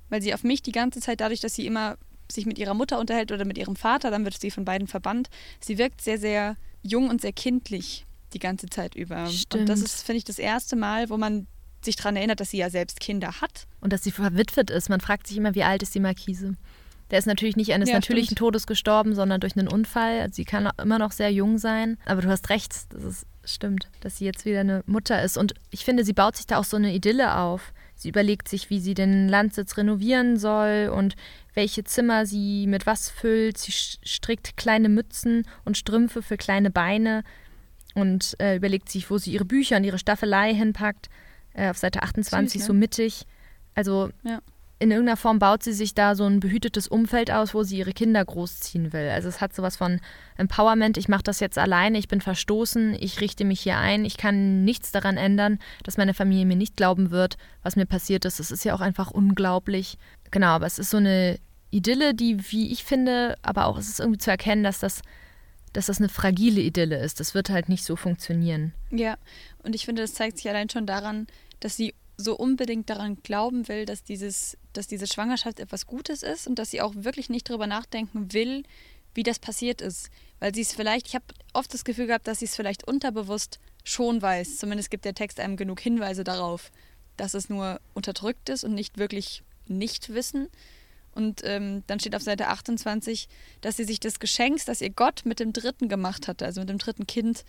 Weil sie auf mich die ganze Zeit, dadurch, dass sie immer sich mit ihrer Mutter unterhält oder mit ihrem Vater, dann wird sie von beiden verbannt. Sie wirkt sehr, sehr jung und sehr kindlich die ganze Zeit über. Stimmt. Und das ist, finde ich, das erste Mal, wo man sich daran erinnert, dass sie ja selbst Kinder hat. Und dass sie verwitwet ist. Man fragt sich immer, wie alt ist die Markise? Der ist natürlich nicht eines ja, natürlichen stimmt. Todes gestorben, sondern durch einen Unfall. Also sie kann immer noch sehr jung sein. Aber du hast recht, das ist, stimmt, dass sie jetzt wieder eine Mutter ist. Und ich finde, sie baut sich da auch so eine Idylle auf. Sie überlegt sich, wie sie den Landsitz renovieren soll und welche Zimmer sie mit was füllt. Sie strickt kleine Mützen und Strümpfe für kleine Beine und äh, überlegt sich, wo sie ihre Bücher und ihre Staffelei hinpackt äh, auf Seite 28, Süß, ne? so mittig. Also ja. in irgendeiner Form baut sie sich da so ein behütetes Umfeld aus, wo sie ihre Kinder großziehen will. Also es hat sowas von Empowerment, ich mache das jetzt alleine, ich bin verstoßen, ich richte mich hier ein, ich kann nichts daran ändern, dass meine Familie mir nicht glauben wird, was mir passiert ist. Es ist ja auch einfach unglaublich. Genau, aber es ist so eine Idylle, die, wie ich finde, aber auch es ist irgendwie zu erkennen, dass das dass das eine fragile Idylle ist. Das wird halt nicht so funktionieren. Ja, und ich finde, das zeigt sich allein schon daran, dass sie so unbedingt daran glauben will, dass, dieses, dass diese Schwangerschaft etwas Gutes ist und dass sie auch wirklich nicht darüber nachdenken will, wie das passiert ist. Weil sie es vielleicht, ich habe oft das Gefühl gehabt, dass sie es vielleicht unterbewusst schon weiß. Zumindest gibt der Text einem genug Hinweise darauf, dass es nur unterdrückt ist und nicht wirklich nicht wissen. Und ähm, dann steht auf Seite 28, dass sie sich des Geschenks, das ihr Gott mit dem dritten gemacht hatte, also mit dem dritten Kind,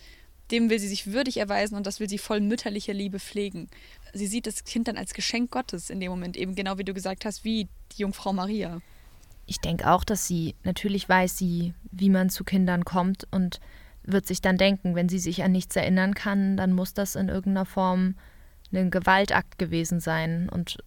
dem will sie sich würdig erweisen und das will sie voll mütterlicher Liebe pflegen. Sie sieht das Kind dann als Geschenk Gottes in dem Moment, eben genau wie du gesagt hast, wie die Jungfrau Maria. Ich denke auch, dass sie, natürlich weiß sie, wie man zu Kindern kommt und wird sich dann denken, wenn sie sich an nichts erinnern kann, dann muss das in irgendeiner Form ein Gewaltakt gewesen sein. Und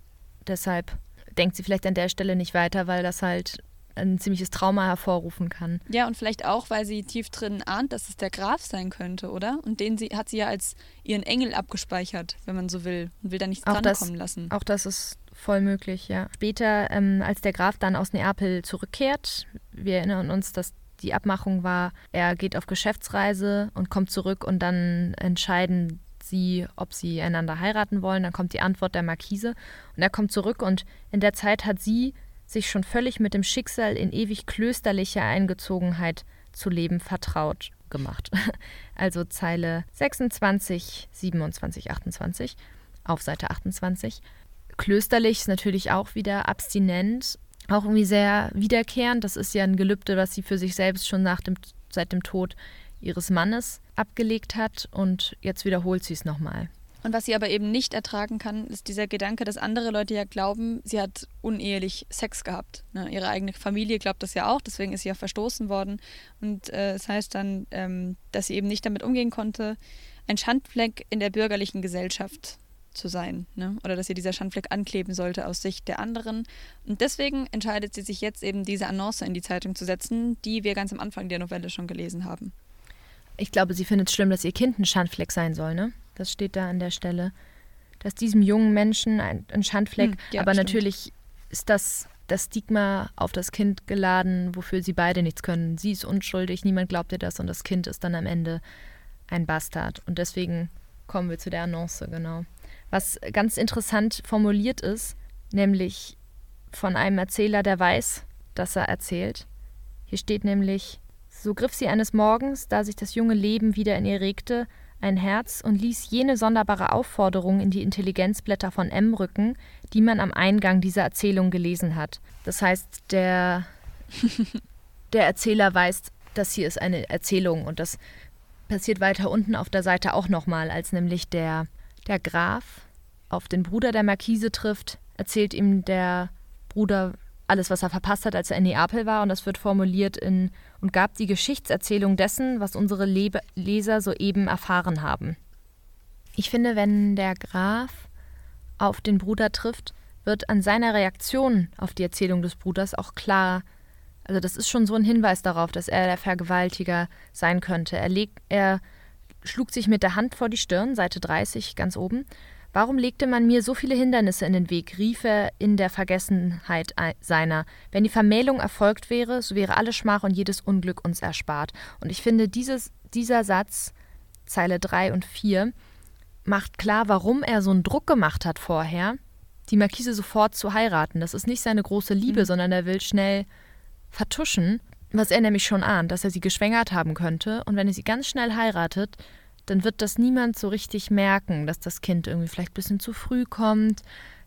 deshalb denkt sie vielleicht an der Stelle nicht weiter, weil das halt ein ziemliches Trauma hervorrufen kann. Ja, und vielleicht auch, weil sie tief drin ahnt, dass es der Graf sein könnte, oder? Und den sie, hat sie ja als ihren Engel abgespeichert, wenn man so will, und will da nichts auch drankommen das, lassen. Auch das ist voll möglich, ja. Später, ähm, als der Graf dann aus Neapel zurückkehrt, wir erinnern uns, dass die Abmachung war, er geht auf Geschäftsreise und kommt zurück und dann entscheiden sie, ob sie einander heiraten wollen. Dann kommt die Antwort der Markise und er kommt zurück und in der Zeit hat sie sich schon völlig mit dem Schicksal in ewig klösterlicher Eingezogenheit zu leben vertraut gemacht. (laughs) Also Zeile 26, 27, 28 auf Seite 28. Klösterlich ist natürlich auch wieder abstinent, auch irgendwie sehr wiederkehrend. Das ist ja ein Gelübde, was sie für sich selbst schon nach dem, seit dem Tod ihres Mannes abgelegt hat und jetzt wiederholt sie es nochmal. Und was sie aber eben nicht ertragen kann, ist dieser Gedanke, dass andere Leute ja glauben, sie hat unehelich Sex gehabt. Ne? Ihre eigene Familie glaubt das ja auch, deswegen ist sie ja verstoßen worden. Und äh, das heißt dann, ähm, dass sie eben nicht damit umgehen konnte, ein Schandfleck in der bürgerlichen Gesellschaft zu sein. Ne? Oder dass ihr dieser Schandfleck ankleben sollte aus Sicht der anderen. Und deswegen entscheidet sie sich jetzt eben, diese Annonce in die Zeitung zu setzen, die wir ganz am Anfang der Novelle schon gelesen haben. Ich glaube, sie findet es schlimm, dass ihr Kind ein Schandfleck sein soll, ne? Das steht da an der Stelle. Dass diesem jungen Menschen ein, ein Schandfleck, hm, ja, aber stimmt. natürlich ist das das Stigma auf das Kind geladen, wofür sie beide nichts können. Sie ist unschuldig, niemand glaubt ihr das und das Kind ist dann am Ende ein Bastard. Und deswegen kommen wir zu der Annonce, genau. Was ganz interessant formuliert ist, nämlich von einem Erzähler, der weiß, dass er erzählt. Hier steht nämlich, so griff sie eines Morgens, da sich das junge Leben wieder in ihr regte, ein Herz und ließ jene sonderbare Aufforderung in die Intelligenzblätter von M rücken, die man am Eingang dieser Erzählung gelesen hat. Das heißt, der, (laughs) der Erzähler weiß, das hier ist eine Erzählung und das passiert weiter unten auf der Seite auch nochmal, als nämlich der, der Graf auf den Bruder der Markise trifft, erzählt ihm der Bruder alles, was er verpasst hat, als er in Neapel war, und das wird formuliert in und gab die Geschichtserzählung dessen, was unsere Le Leser soeben erfahren haben. Ich finde, wenn der Graf auf den Bruder trifft, wird an seiner Reaktion auf die Erzählung des Bruders auch klar, also das ist schon so ein Hinweis darauf, dass er der Vergewaltiger sein könnte. Er, legt, er schlug sich mit der Hand vor die Stirn, Seite 30 ganz oben, Warum legte man mir so viele Hindernisse in den Weg? rief er in der Vergessenheit seiner. Wenn die Vermählung erfolgt wäre, so wäre alle Schmach und jedes Unglück uns erspart. Und ich finde, dieses, dieser Satz, Zeile 3 und 4, macht klar, warum er so einen Druck gemacht hat vorher, die Markise sofort zu heiraten. Das ist nicht seine große Liebe, mhm. sondern er will schnell vertuschen, was er nämlich schon ahnt, dass er sie geschwängert haben könnte. Und wenn er sie ganz schnell heiratet, dann wird das niemand so richtig merken, dass das Kind irgendwie vielleicht ein bisschen zu früh kommt,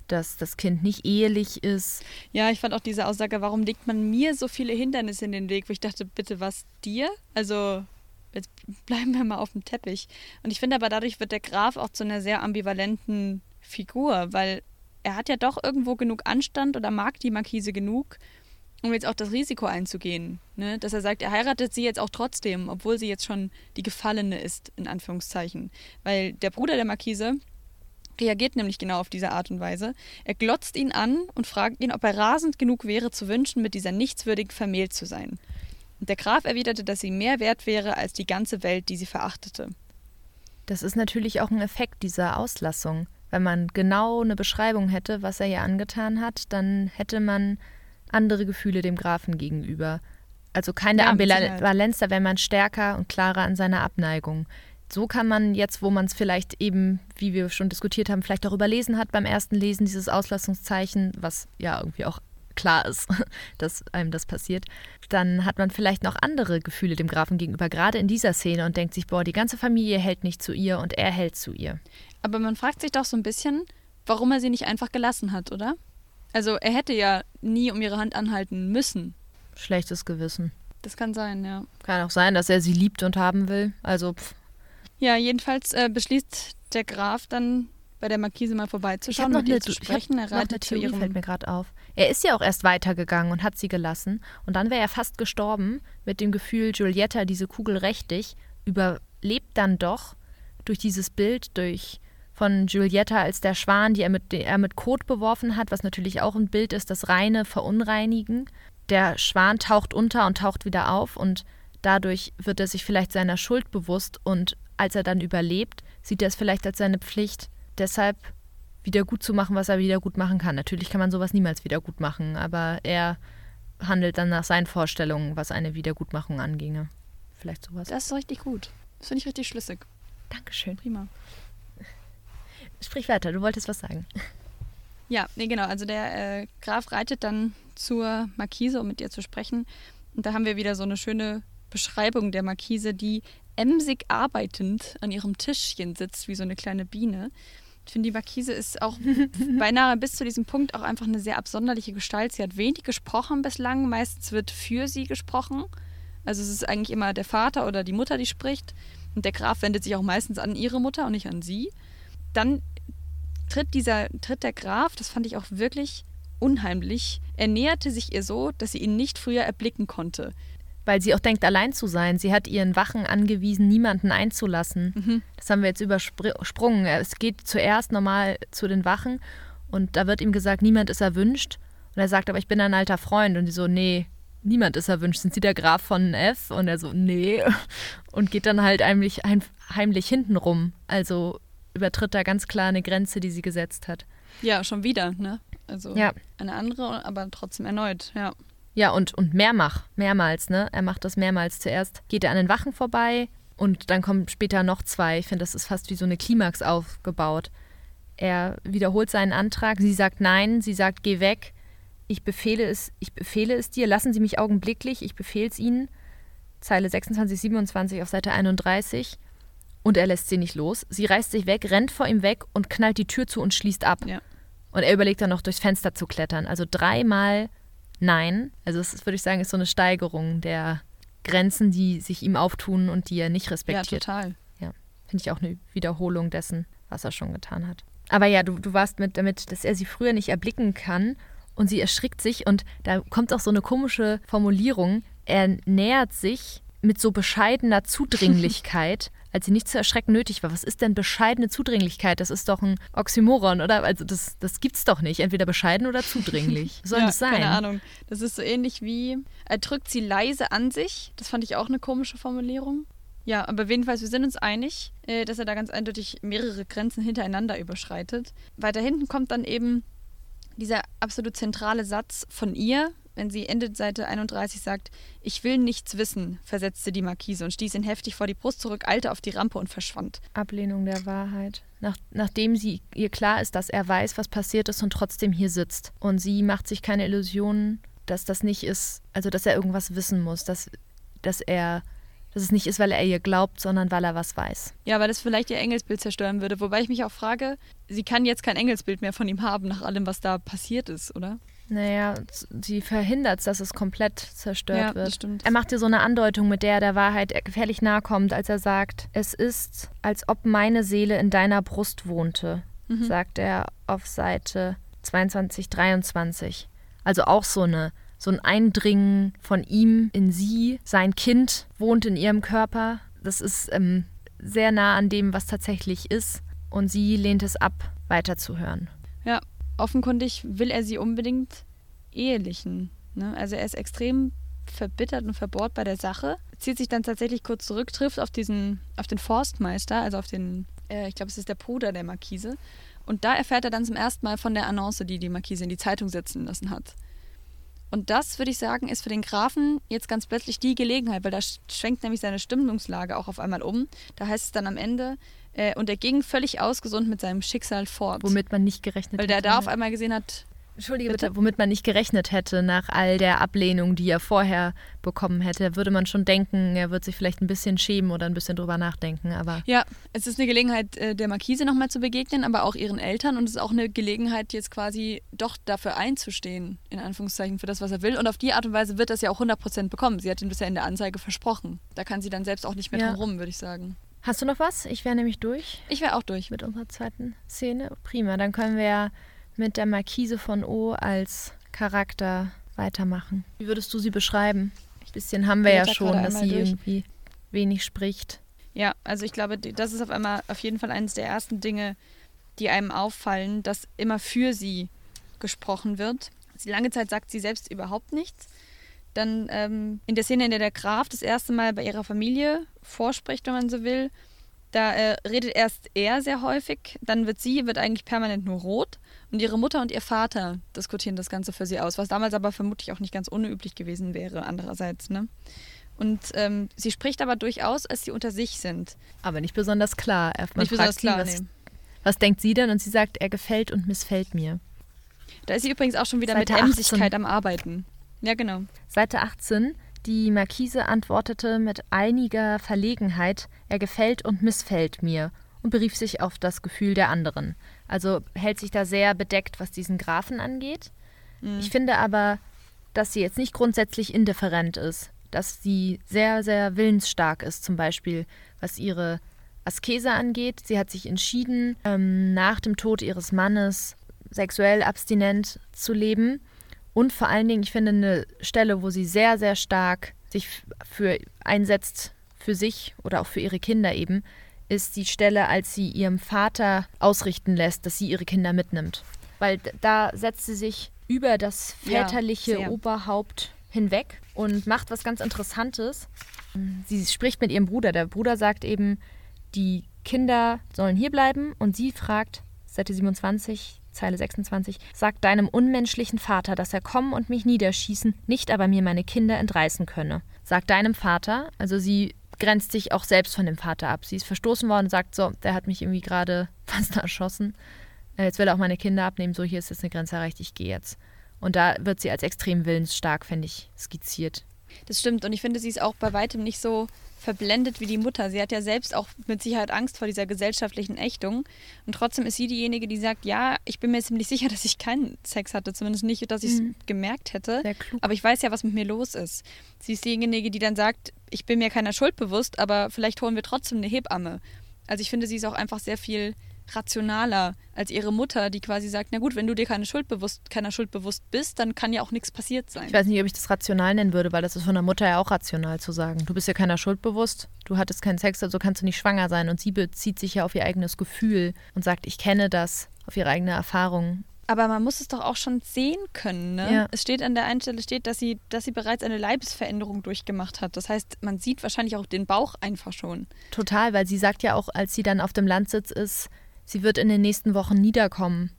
dass das Kind nicht ehelich ist. Ja, ich fand auch diese Aussage, warum legt man mir so viele Hindernisse in den Weg, wo ich dachte, bitte was dir? Also jetzt bleiben wir mal auf dem Teppich. Und ich finde aber dadurch wird der Graf auch zu einer sehr ambivalenten Figur, weil er hat ja doch irgendwo genug Anstand oder mag die Markise genug, um jetzt auch das Risiko einzugehen. Ne? Dass er sagt, er heiratet sie jetzt auch trotzdem, obwohl sie jetzt schon die Gefallene ist, in Anführungszeichen. Weil der Bruder der Markise reagiert nämlich genau auf diese Art und Weise. Er glotzt ihn an und fragt ihn, ob er rasend genug wäre, zu wünschen, mit dieser nichtswürdigen vermählt zu sein. Und der Graf erwiderte, dass sie mehr wert wäre als die ganze Welt, die sie verachtete. Das ist natürlich auch ein Effekt dieser Auslassung. Wenn man genau eine Beschreibung hätte, was er ihr angetan hat, dann hätte man andere Gefühle dem Grafen gegenüber. Also keine ja, Ambivalenz, da wäre man stärker und klarer an seiner Abneigung. So kann man jetzt, wo man es vielleicht eben, wie wir schon diskutiert haben, vielleicht auch überlesen hat beim ersten Lesen, dieses Auslassungszeichen, was ja irgendwie auch klar ist, (laughs) dass einem das passiert, dann hat man vielleicht noch andere Gefühle dem Grafen gegenüber, gerade in dieser Szene und denkt sich, boah, die ganze Familie hält nicht zu ihr und er hält zu ihr. Aber man fragt sich doch so ein bisschen, warum er sie nicht einfach gelassen hat, oder? Also er hätte ja nie um ihre Hand anhalten müssen. Schlechtes Gewissen. Das kann sein, ja. Kann auch sein, dass er sie liebt und haben will. Also, pff. Ja, jedenfalls äh, beschließt der Graf dann bei der Markise mal vorbeizuschauen und ihr zu sprechen. Er reitet zu ihrem fällt mir gerade auf. Er ist ja auch erst weitergegangen und hat sie gelassen. Und dann wäre er fast gestorben mit dem Gefühl, Giulietta, diese Kugel rächt überlebt dann doch durch dieses Bild, durch von Giulietta als der Schwan, die er mit, die er mit Kot beworfen hat, was natürlich auch ein Bild ist, das reine Verunreinigen. Der Schwan taucht unter und taucht wieder auf und dadurch wird er sich vielleicht seiner Schuld bewusst und als er dann überlebt, sieht er es vielleicht als seine Pflicht, deshalb wieder gut zu machen, was er wieder gut machen kann. Natürlich kann man sowas niemals wieder gut machen, aber er handelt dann nach seinen Vorstellungen, was eine Wiedergutmachung anginge. Vielleicht sowas. Das ist richtig gut. Das finde ich richtig schlüssig. Dankeschön. Prima. Sprich weiter, du wolltest was sagen. Ja, nee, genau. Also der äh, Graf reitet dann zur Markise, um mit ihr zu sprechen. Und da haben wir wieder so eine schöne Beschreibung der Markise, die emsig arbeitend an ihrem Tischchen sitzt, wie so eine kleine Biene. Ich finde, die Markise ist auch (laughs) beinahe bis zu diesem Punkt auch einfach eine sehr absonderliche Gestalt. Sie hat wenig gesprochen bislang. Meistens wird für sie gesprochen. Also es ist eigentlich immer der Vater oder die Mutter, die spricht. Und der Graf wendet sich auch meistens an ihre Mutter und nicht an sie. Dann tritt dieser, tritt der Graf, das fand ich auch wirklich unheimlich. Er näherte sich ihr so, dass sie ihn nicht früher erblicken konnte. Weil sie auch denkt, allein zu sein. Sie hat ihren Wachen angewiesen, niemanden einzulassen. Mhm. Das haben wir jetzt übersprungen. Es geht zuerst normal zu den Wachen und da wird ihm gesagt, niemand ist erwünscht. Und er sagt, aber ich bin ein alter Freund. Und die so, nee, niemand ist erwünscht. Sind Sie der Graf von F? Und er so, nee. Und geht dann halt heimlich, heim, heimlich hinten rum. Also übertritt da ganz klar eine Grenze, die sie gesetzt hat. Ja, schon wieder, ne? Also Ja. eine andere, aber trotzdem erneut, ja. Ja, und, und mehrmach, mehrmals, ne? Er macht das mehrmals. Zuerst geht er an den Wachen vorbei und dann kommen später noch zwei. Ich finde, das ist fast wie so eine Klimax aufgebaut. Er wiederholt seinen Antrag, sie sagt nein, sie sagt, geh weg. Ich befehle es, ich befehle es dir, lassen Sie mich augenblicklich, ich befehle es Ihnen. Zeile 26, 27 auf Seite 31. Und er lässt sie nicht los. Sie reißt sich weg, rennt vor ihm weg und knallt die Tür zu und schließt ab. Ja. Und er überlegt dann noch durchs Fenster zu klettern. Also dreimal Nein. Also es ist, würde ich sagen, ist so eine Steigerung der Grenzen, die sich ihm auftun und die er nicht Ja, respektiert. total. Finde ich auch eine Wiederholung dessen, was er schon getan hat. Aber ja, du, du warst mit damit, dass er sie früher nicht erblicken kann und sie erschrickt sich und da kommt auch so eine komische Formulierung. Er nähert sich mit so bescheidener (laughs) Zudringlichkeit, als sie nicht zu erschrecken nötig war. Was ist denn bescheidene Zudringlichkeit? Das ist doch ein Oxymoron, oder? Also das, das gibt's doch nicht. Entweder bescheiden oder zudringlich. (laughs) Was soll ja, das sein? Keine Ahnung. Das ist so ähnlich wie, er drückt sie leise an sich. Das fand ich auch eine komische Formulierung. Ja, aber jedenfalls, wir sind uns einig, äh, dass er da ganz eindeutig mehrere Grenzen hintereinander überschreitet. Weiter hinten kommt dann eben dieser absolut zentrale Satz von ihr, wenn sie endet Seite 31 sagt, ich will nichts wissen, versetzte die Markise und stieß ihn heftig vor die Brust zurück, eilte auf die Rampe und verschwand. Ablehnung der Wahrheit. Nach, nachdem sie ihr klar ist, dass er weiß, was passiert ist und trotzdem hier sitzt. Und sie macht sich keine Illusionen, dass das nicht ist, also dass er irgendwas wissen muss, dass, dass er, dass es nicht ist, weil er ihr glaubt, sondern weil er was weiß. Ja, weil das vielleicht ihr Engelsbild zerstören würde. Wobei ich mich auch frage, sie kann jetzt kein Engelsbild mehr von ihm haben, nach allem, was da passiert ist, oder? Naja, sie verhindert dass es komplett zerstört Ja, wird. das stimmt. Er macht dir so eine Andeutung, mit der er der Wahrheit gefährlich nahe kommt, als er sagt, es ist, als ob meine Seele in deiner Brust wohnte, Mhm. sagt er auf Seite 22, 23. Also auch so eine so ein Eindringen von ihm in sie. Sein Kind wohnt in ihrem Körper. Das ist ähm, sehr nah an dem, was tatsächlich ist. Und sie lehnt es ab, weiterzuhören. Ja, offenkundig will er sie unbedingt ehelichen. Ne? Also er ist extrem verbittert und verbohrt bei der Sache, zieht sich dann tatsächlich kurz zurück, trifft auf diesen, auf den Forstmeister, also auf den, äh, ich glaube, es ist der Bruder der Markise. Und da erfährt er dann zum ersten Mal von der Annonce, die die Markise in die Zeitung setzen lassen hat. Und das, würde ich sagen, ist für den Grafen jetzt ganz plötzlich die Gelegenheit, weil da sch- schwenkt nämlich seine Stimmungslage auch auf einmal um. Da heißt es dann am Ende, äh, und er ging völlig ausgesund mit seinem Schicksal fort. Womit man nicht gerechnet Weil der da auf einmal gesehen hat, Entschuldige bitte, womit man nicht gerechnet hätte nach all der Ablehnung, die er vorher bekommen hätte, würde man schon denken, er wird sich vielleicht ein bisschen schämen oder ein bisschen drüber nachdenken. Aber ja, es ist eine Gelegenheit, äh, der Markise nochmal zu begegnen, aber auch ihren Eltern und es ist auch eine Gelegenheit, jetzt quasi doch dafür einzustehen, in Anführungszeichen, für das, was er will. Und auf die Art und Weise wird das ja auch 100% bekommen. Sie hat ihn bisher in der Anzeige versprochen. Da kann sie dann selbst auch nicht mehr ja. drum rum, würde ich sagen. Hast du noch was? Ich wäre nämlich durch. Ich wäre auch durch. Mit unserer zweiten Szene. Prima, dann können wir ja mit der Marquise von O als Charakter weitermachen. Wie würdest du sie beschreiben? Ein bisschen haben wir ja schon, dass sie durch. irgendwie wenig spricht. Ja, also ich glaube, das ist auf einmal auf jeden Fall eines der ersten Dinge, die einem auffallen, dass immer für sie gesprochen wird. Sie lange Zeit sagt sie selbst überhaupt nichts. Dann ähm, in der Szene, in der der Graf das erste Mal bei ihrer Familie vorspricht, wenn man so will, da äh, redet erst er sehr häufig, dann wird sie, wird eigentlich permanent nur rot und ihre Mutter und ihr Vater diskutieren das Ganze für sie aus, was damals aber vermutlich auch nicht ganz unüblich gewesen wäre, andererseits. Ne? Und ähm, sie spricht aber durchaus, als sie unter sich sind. Aber nicht besonders klar. Man nicht besonders klar, sie, was, nee. was denkt sie denn? Und sie sagt, er gefällt und missfällt mir. Da ist sie übrigens auch schon wieder Seite mit Emsigkeit am Arbeiten. Ja, genau. Seite 18. Die Markise antwortete mit einiger Verlegenheit, er gefällt und missfällt mir und berief sich auf das Gefühl der anderen. Also hält sich da sehr bedeckt, was diesen Grafen angeht. Mhm. Ich finde aber, dass sie jetzt nicht grundsätzlich indifferent ist, dass sie sehr, sehr willensstark ist, zum Beispiel was ihre Askese angeht. Sie hat sich entschieden, ähm, nach dem Tod ihres Mannes sexuell abstinent zu leben und vor allen Dingen, ich finde, eine Stelle, wo sie sehr, sehr stark sich für einsetzt, für sich oder auch für ihre Kinder eben, ist die Stelle, als sie ihrem Vater ausrichten lässt, dass sie ihre Kinder mitnimmt. Weil da setzt sie sich über das väterliche ja, Oberhaupt hinweg und macht was ganz Interessantes. Sie spricht mit ihrem Bruder. Der Bruder sagt eben, die Kinder sollen hier bleiben und sie fragt, Seite 27, Zeile 26, sagt deinem unmenschlichen Vater, dass er kommen und mich niederschießen, nicht aber mir meine Kinder entreißen könne. Sagt deinem Vater, also sie grenzt sich auch selbst von dem Vater ab. Sie ist verstoßen worden und sagt so, der hat mich irgendwie gerade (laughs) fast erschossen. Äh, jetzt will er auch meine Kinder abnehmen, so hier ist jetzt eine Grenze erreicht, ich gehe jetzt. Und da wird sie als extrem willensstark, finde ich, skizziert. Das stimmt. Und ich finde, sie ist auch bei weitem nicht so verblendet wie die Mutter. Sie hat ja selbst auch mit Sicherheit Angst vor dieser gesellschaftlichen Ächtung. Und trotzdem ist sie diejenige, die sagt, ja, ich bin mir ziemlich sicher, dass ich keinen Sex hatte. Zumindest nicht, dass ich es mhm. gemerkt hätte. Aber ich weiß ja, was mit mir los ist. Sie ist diejenige, die dann sagt, ich bin mir keiner Schuld bewusst, aber vielleicht holen wir trotzdem eine Hebamme. Also ich finde, sie ist auch einfach sehr viel rationaler als ihre Mutter, die quasi sagt, na gut, wenn du dir keine Schuld bewusst, keiner Schuld bewusst bist, dann kann ja auch nichts passiert sein. Ich weiß nicht, ob ich das rational nennen würde, weil das ist von der Mutter ja auch rational zu sagen. Du bist ja keiner Schuld bewusst, du hattest keinen Sex, also kannst du nicht schwanger sein. Und sie bezieht sich ja auf ihr eigenes Gefühl und sagt, ich kenne das, auf ihre eigene Erfahrung. Aber man muss es doch auch schon sehen können. Ne? Ja. Es steht an der einen Stelle, steht, dass sie, dass sie bereits eine Leibesveränderung durchgemacht hat. Das heißt, man sieht wahrscheinlich auch den Bauch einfach schon. Total, weil sie sagt ja auch, als sie dann auf dem Landsitz ist, sie wird in den nächsten Wochen niederkommen.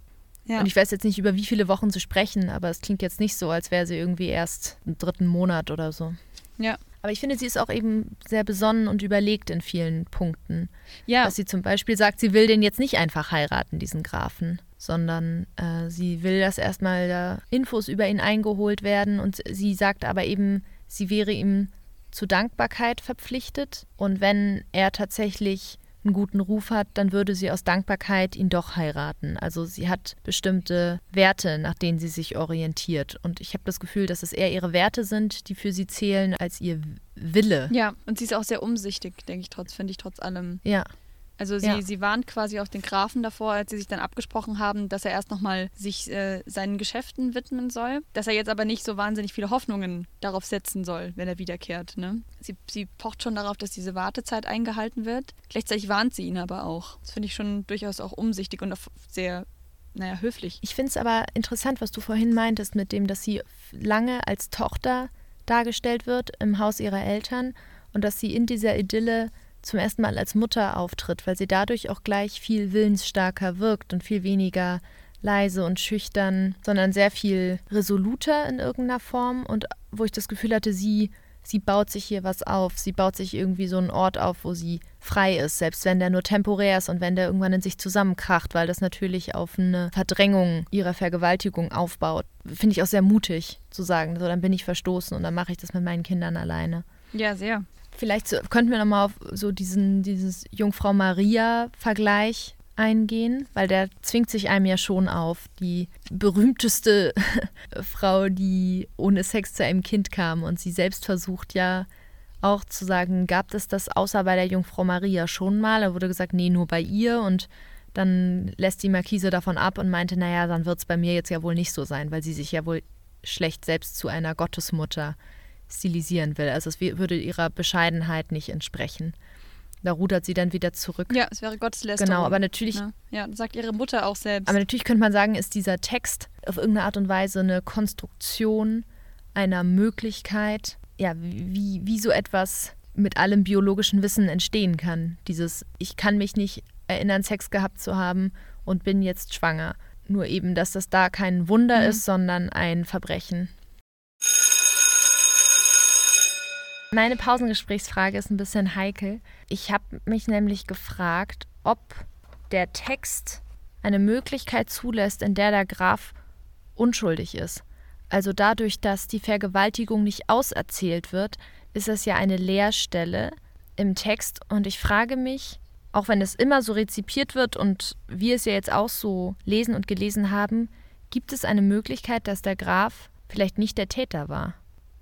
Ja. Und ich weiß jetzt nicht, über wie viele Wochen zu sprechen, aber es klingt jetzt nicht so, als wäre sie irgendwie erst im dritten Monat oder so. Ja. Aber ich finde, sie ist auch eben sehr besonnen und überlegt in vielen Punkten. Ja. Dass sie zum Beispiel sagt, sie will den jetzt nicht einfach heiraten, diesen Grafen, sondern äh, sie will, dass erstmal da Infos über ihn eingeholt werden und sie sagt aber eben, sie wäre ihm zu Dankbarkeit verpflichtet und wenn er tatsächlich einen guten Ruf hat, dann würde sie aus Dankbarkeit ihn doch heiraten. Also sie hat bestimmte Werte, nach denen sie sich orientiert. Und ich habe das Gefühl, dass es eher ihre Werte sind, die für sie zählen, als ihr Wille. Ja, und sie ist auch sehr umsichtig, denke ich, trotz, finde ich, trotz allem. Ja. Also sie, ja. sie warnt quasi auch den Grafen davor, als sie sich dann abgesprochen haben, dass er erst nochmal sich äh, seinen Geschäften widmen soll. Dass er jetzt aber nicht so wahnsinnig viele Hoffnungen darauf setzen soll, wenn er wiederkehrt. Ne? Sie, sie pocht schon darauf, dass diese Wartezeit eingehalten wird. Gleichzeitig warnt sie ihn aber auch. Das finde ich schon durchaus auch umsichtig und auch sehr naja, höflich. Ich finde es aber interessant, was du vorhin meintest, mit dem, dass sie lange als Tochter dargestellt wird im Haus ihrer Eltern und dass sie in dieser Idylle zum ersten Mal als Mutter auftritt, weil sie dadurch auch gleich viel willensstarker wirkt und viel weniger leise und schüchtern, sondern sehr viel resoluter in irgendeiner Form und wo ich das Gefühl hatte, sie sie baut sich hier was auf. Sie baut sich irgendwie so einen Ort auf, wo sie frei ist, selbst wenn der nur temporär ist und wenn der irgendwann in sich zusammenkracht, weil das natürlich auf eine Verdrängung ihrer Vergewaltigung aufbaut. Finde ich auch sehr mutig zu sagen, so dann bin ich verstoßen und dann mache ich das mit meinen Kindern alleine. Ja, sehr. Vielleicht könnten wir nochmal auf so diesen dieses Jungfrau Maria-Vergleich eingehen, weil der zwingt sich einem ja schon auf. Die berühmteste (laughs) Frau, die ohne Sex zu einem Kind kam und sie selbst versucht ja auch zu sagen, gab es das außer bei der Jungfrau Maria schon mal? Da wurde gesagt, nee, nur bei ihr und dann lässt die Markise davon ab und meinte, naja, dann wird es bei mir jetzt ja wohl nicht so sein, weil sie sich ja wohl schlecht selbst zu einer Gottesmutter stilisieren will. Also es würde ihrer Bescheidenheit nicht entsprechen. Da rudert sie dann wieder zurück. Ja, es wäre Gotteslästerung. Genau, aber natürlich. Ja, ja, sagt ihre Mutter auch selbst. Aber natürlich könnte man sagen, ist dieser Text auf irgendeine Art und Weise eine Konstruktion einer Möglichkeit, ja, wie, wie so etwas mit allem biologischen Wissen entstehen kann. Dieses, ich kann mich nicht erinnern, Sex gehabt zu haben und bin jetzt schwanger. Nur eben, dass das da kein Wunder mhm. ist, sondern ein Verbrechen. Meine Pausengesprächsfrage ist ein bisschen heikel. Ich habe mich nämlich gefragt, ob der Text eine Möglichkeit zulässt, in der der Graf unschuldig ist. Also dadurch, dass die Vergewaltigung nicht auserzählt wird, ist es ja eine Leerstelle im Text. Und ich frage mich, auch wenn es immer so rezipiert wird und wir es ja jetzt auch so lesen und gelesen haben, gibt es eine Möglichkeit, dass der Graf vielleicht nicht der Täter war?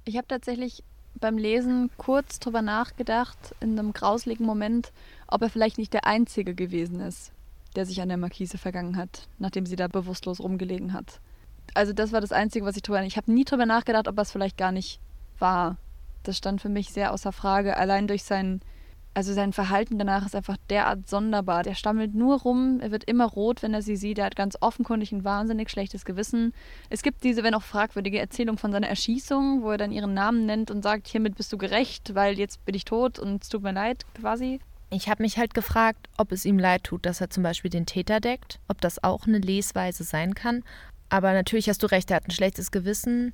Ich habe tatsächlich beim Lesen kurz drüber nachgedacht, in einem grausligen Moment, ob er vielleicht nicht der Einzige gewesen ist, der sich an der Markise vergangen hat, nachdem sie da bewusstlos rumgelegen hat. Also das war das Einzige, was ich drüber... Ich habe nie drüber nachgedacht, ob es vielleicht gar nicht war. Das stand für mich sehr außer Frage, allein durch seinen also sein Verhalten danach ist einfach derart sonderbar. Der stammelt nur rum, er wird immer rot, wenn er sie sieht. Er hat ganz offenkundig ein wahnsinnig schlechtes Gewissen. Es gibt diese, wenn auch fragwürdige Erzählung von seiner Erschießung, wo er dann ihren Namen nennt und sagt, hiermit bist du gerecht, weil jetzt bin ich tot und es tut mir leid, quasi. Ich habe mich halt gefragt, ob es ihm leid tut, dass er zum Beispiel den Täter deckt, ob das auch eine Lesweise sein kann. Aber natürlich hast du recht, er hat ein schlechtes Gewissen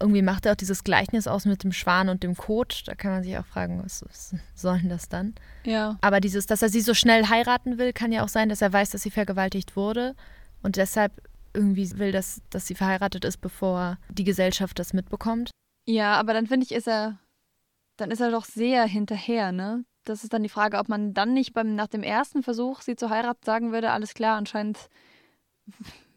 irgendwie macht er auch dieses Gleichnis aus mit dem Schwan und dem Kot. Da kann man sich auch fragen, was, was soll denn das dann? Ja. Aber dieses, dass er sie so schnell heiraten will, kann ja auch sein, dass er weiß, dass sie vergewaltigt wurde und deshalb irgendwie will, dass, dass sie verheiratet ist, bevor die Gesellschaft das mitbekommt. Ja, aber dann finde ich, ist er, dann ist er doch sehr hinterher, ne? Das ist dann die Frage, ob man dann nicht beim, nach dem ersten Versuch, sie zu heiraten, sagen würde, alles klar, anscheinend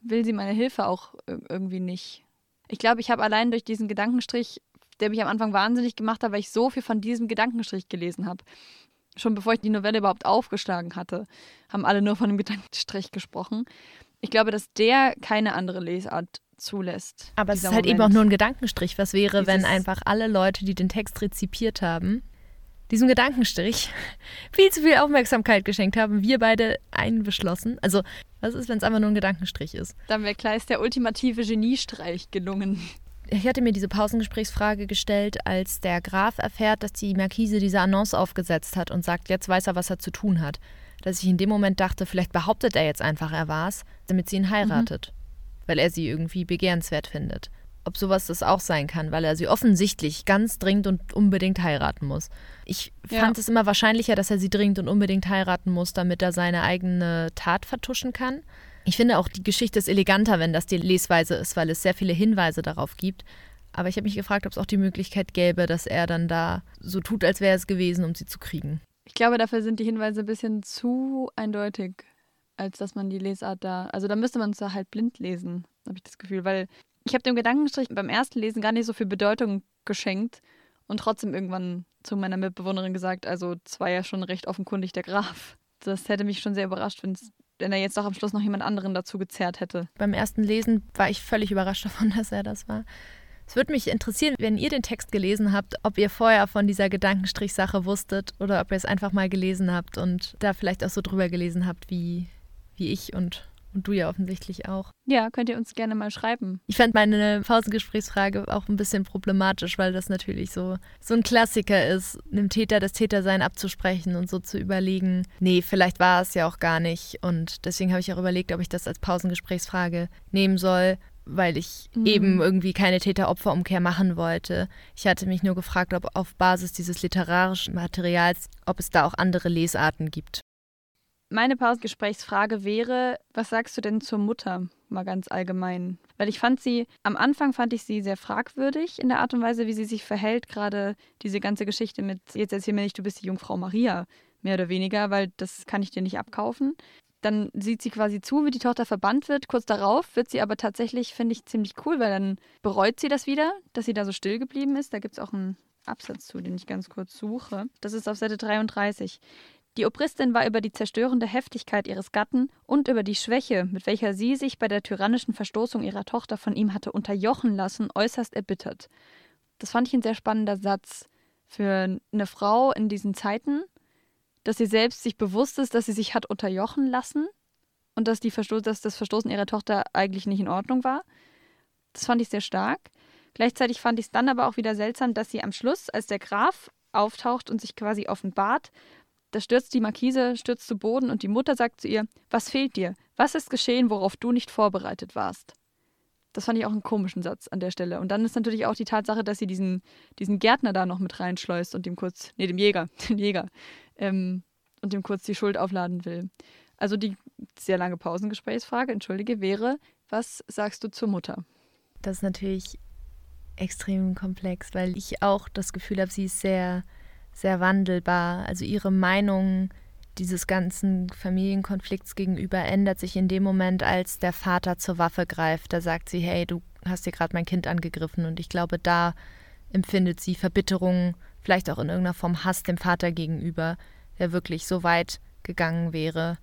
will sie meine Hilfe auch irgendwie nicht. Ich glaube, ich habe allein durch diesen Gedankenstrich, der mich am Anfang wahnsinnig gemacht hat, weil ich so viel von diesem Gedankenstrich gelesen habe. Schon bevor ich die Novelle überhaupt aufgeschlagen hatte, haben alle nur von dem Gedankenstrich gesprochen. Ich glaube, dass der keine andere Lesart zulässt. Aber es ist halt Moment. eben auch nur ein Gedankenstrich. Was wäre, Dieses wenn einfach alle Leute, die den Text rezipiert haben, diesem Gedankenstrich viel zu viel Aufmerksamkeit geschenkt haben, wir beide einbeschlossen. Also, was ist, wenn es einfach nur ein Gedankenstrich ist? Dann wäre klar, ist der ultimative Geniestreich gelungen. Ich hatte mir diese Pausengesprächsfrage gestellt, als der Graf erfährt, dass die Markise diese Annonce aufgesetzt hat und sagt, jetzt weiß er, was er zu tun hat. Dass ich in dem Moment dachte, vielleicht behauptet er jetzt einfach, er war es, damit sie ihn heiratet. Mhm. Weil er sie irgendwie begehrenswert findet ob sowas das auch sein kann, weil er sie offensichtlich ganz dringend und unbedingt heiraten muss. Ich fand ja. es immer wahrscheinlicher, dass er sie dringend und unbedingt heiraten muss, damit er seine eigene Tat vertuschen kann. Ich finde auch, die Geschichte ist eleganter, wenn das die Lesweise ist, weil es sehr viele Hinweise darauf gibt. Aber ich habe mich gefragt, ob es auch die Möglichkeit gäbe, dass er dann da so tut, als wäre es gewesen, um sie zu kriegen. Ich glaube, dafür sind die Hinweise ein bisschen zu eindeutig, als dass man die Lesart da. Also da müsste man es halt blind lesen, habe ich das Gefühl, weil ich habe dem Gedankenstrich beim ersten Lesen gar nicht so viel Bedeutung geschenkt und trotzdem irgendwann zu meiner Mitbewohnerin gesagt, also es war ja schon recht offenkundig der Graf. Das hätte mich schon sehr überrascht, wenn er jetzt auch am Schluss noch jemand anderen dazu gezerrt hätte. Beim ersten Lesen war ich völlig überrascht davon, (laughs) dass er das war. Es würde mich interessieren, wenn ihr den Text gelesen habt, ob ihr vorher von dieser Gedankenstrich-Sache wusstet oder ob ihr es einfach mal gelesen habt und da vielleicht auch so drüber gelesen habt wie, wie ich und und du ja offensichtlich auch. Ja, könnt ihr uns gerne mal schreiben. Ich fand meine Pausengesprächsfrage auch ein bisschen problematisch, weil das natürlich so, so ein Klassiker ist, einem Täter das Tätersein abzusprechen und so zu überlegen, nee, vielleicht war es ja auch gar nicht. Und deswegen habe ich auch überlegt, ob ich das als Pausengesprächsfrage nehmen soll. weil ich mhm. eben irgendwie keine Täter-Opfer-Umkehr machen wollte. Ich hatte mich nur gefragt, ob auf Basis dieses literarischen Materials, ob es da auch andere Lesarten gibt. Meine Pausengesprächsfrage wäre, was sagst du denn zur Mutter, mal ganz allgemein? Weil ich fand sie, am Anfang fand ich sie sehr fragwürdig in der Art und Weise, wie sie sich verhält, gerade diese ganze Geschichte mit, jetzt erzähl mir nicht, du bist die Jungfrau Maria, mehr oder weniger, weil das kann ich dir nicht abkaufen. Dann sieht sie quasi zu, wie die Tochter verbannt wird. Kurz darauf wird sie aber tatsächlich, finde ich, ziemlich cool, weil dann bereut sie das wieder, dass sie da so still geblieben ist. Da gibt es auch einen Absatz zu, den ich ganz kurz suche. Das ist auf Seite 33. Die Obristin war über die zerstörende Heftigkeit ihres Gatten und über die Schwäche, mit welcher sie sich bei der tyrannischen Verstoßung ihrer Tochter von ihm hatte unterjochen lassen, äußerst erbittert. Das fand ich ein sehr spannender Satz für eine Frau in diesen Zeiten dass sie selbst sich bewusst ist, dass sie sich hat unterjochen lassen und dass, die Versto dass das Verstoßen ihrer Tochter eigentlich nicht in Ordnung war. Das fand ich sehr stark. Gleichzeitig fand ich es dann aber auch wieder seltsam, dass sie am Schluss, als der Graf auftaucht und sich quasi offenbart, da stürzt die Markise, stürzt zu Boden und die Mutter sagt zu ihr, was fehlt dir? Was ist geschehen, worauf du nicht vorbereitet warst? Das fand ich auch einen komischen Satz an der Stelle. Und dann ist natürlich auch die Tatsache, dass sie diesen, diesen Gärtner da noch mit reinschleust und dem kurz, nee, dem Jäger, (laughs) den Jäger, ähm, und dem kurz die Schuld aufladen will. Also die sehr lange Pausengesprächsfrage, entschuldige, wäre, was sagst du zur Mutter? Das ist natürlich extrem komplex, weil ich auch das Gefühl habe, sie ist sehr, sehr wandelbar. Also ihre Meinung dieses ganzen Familienkonflikts gegenüber ändert sich in dem Moment, als der Vater zur Waffe greift. Da sagt sie, hey, du hast dir gerade mein Kind angegriffen. Und ich glaube, da empfindet sie Verbitterung vielleicht auch in irgendeiner Form Hass dem Vater gegenüber, der wirklich so weit gegangen wäre,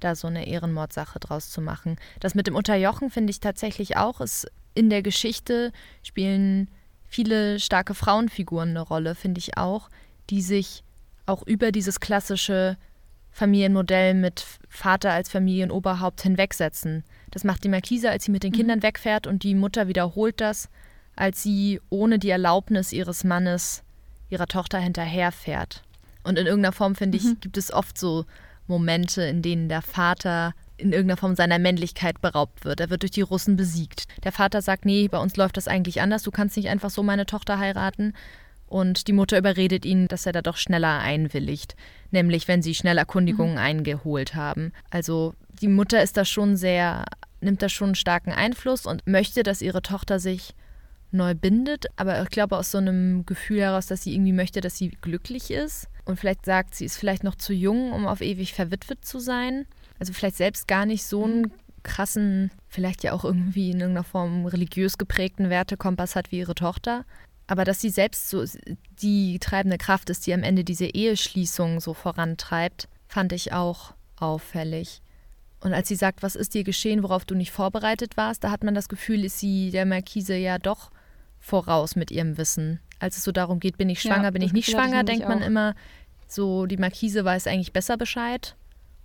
da so eine Ehrenmordsache draus zu machen. Das mit dem Unterjochen finde ich tatsächlich auch. Es, in der Geschichte spielen viele starke Frauenfiguren eine Rolle, finde ich auch, die sich auch über dieses klassische Familienmodell mit Vater als Familienoberhaupt hinwegsetzen. Das macht die Markise, als sie mit den mhm. Kindern wegfährt und die Mutter wiederholt das, als sie ohne die Erlaubnis ihres Mannes ihrer Tochter hinterherfährt. Und in irgendeiner Form, finde ich, mhm. gibt es oft so Momente, in denen der Vater in irgendeiner Form seiner Männlichkeit beraubt wird. Er wird durch die Russen besiegt. Der Vater sagt, nee, bei uns läuft das eigentlich anders, du kannst nicht einfach so meine Tochter heiraten. Und die Mutter überredet ihn, dass er da doch schneller einwilligt, nämlich wenn sie schnell Erkundigungen mhm. eingeholt haben. Also die Mutter ist da schon sehr, nimmt da schon einen starken Einfluss und möchte, dass ihre Tochter sich neu bindet, aber ich glaube aus so einem Gefühl heraus, dass sie irgendwie möchte, dass sie glücklich ist und vielleicht sagt, sie ist vielleicht noch zu jung, um auf ewig verwitwet zu sein. Also vielleicht selbst gar nicht so einen krassen, vielleicht ja auch irgendwie in irgendeiner Form religiös geprägten Wertekompass hat wie ihre Tochter. Aber dass sie selbst so die treibende Kraft ist, die am Ende diese Eheschließung so vorantreibt, fand ich auch auffällig. Und als sie sagt, was ist dir geschehen, worauf du nicht vorbereitet warst, da hat man das Gefühl, ist sie der Markise ja doch voraus mit ihrem Wissen. Als es so darum geht, bin ich schwanger, ja, bin ich nicht schwanger, denkt man immer, so die Markise weiß eigentlich besser Bescheid.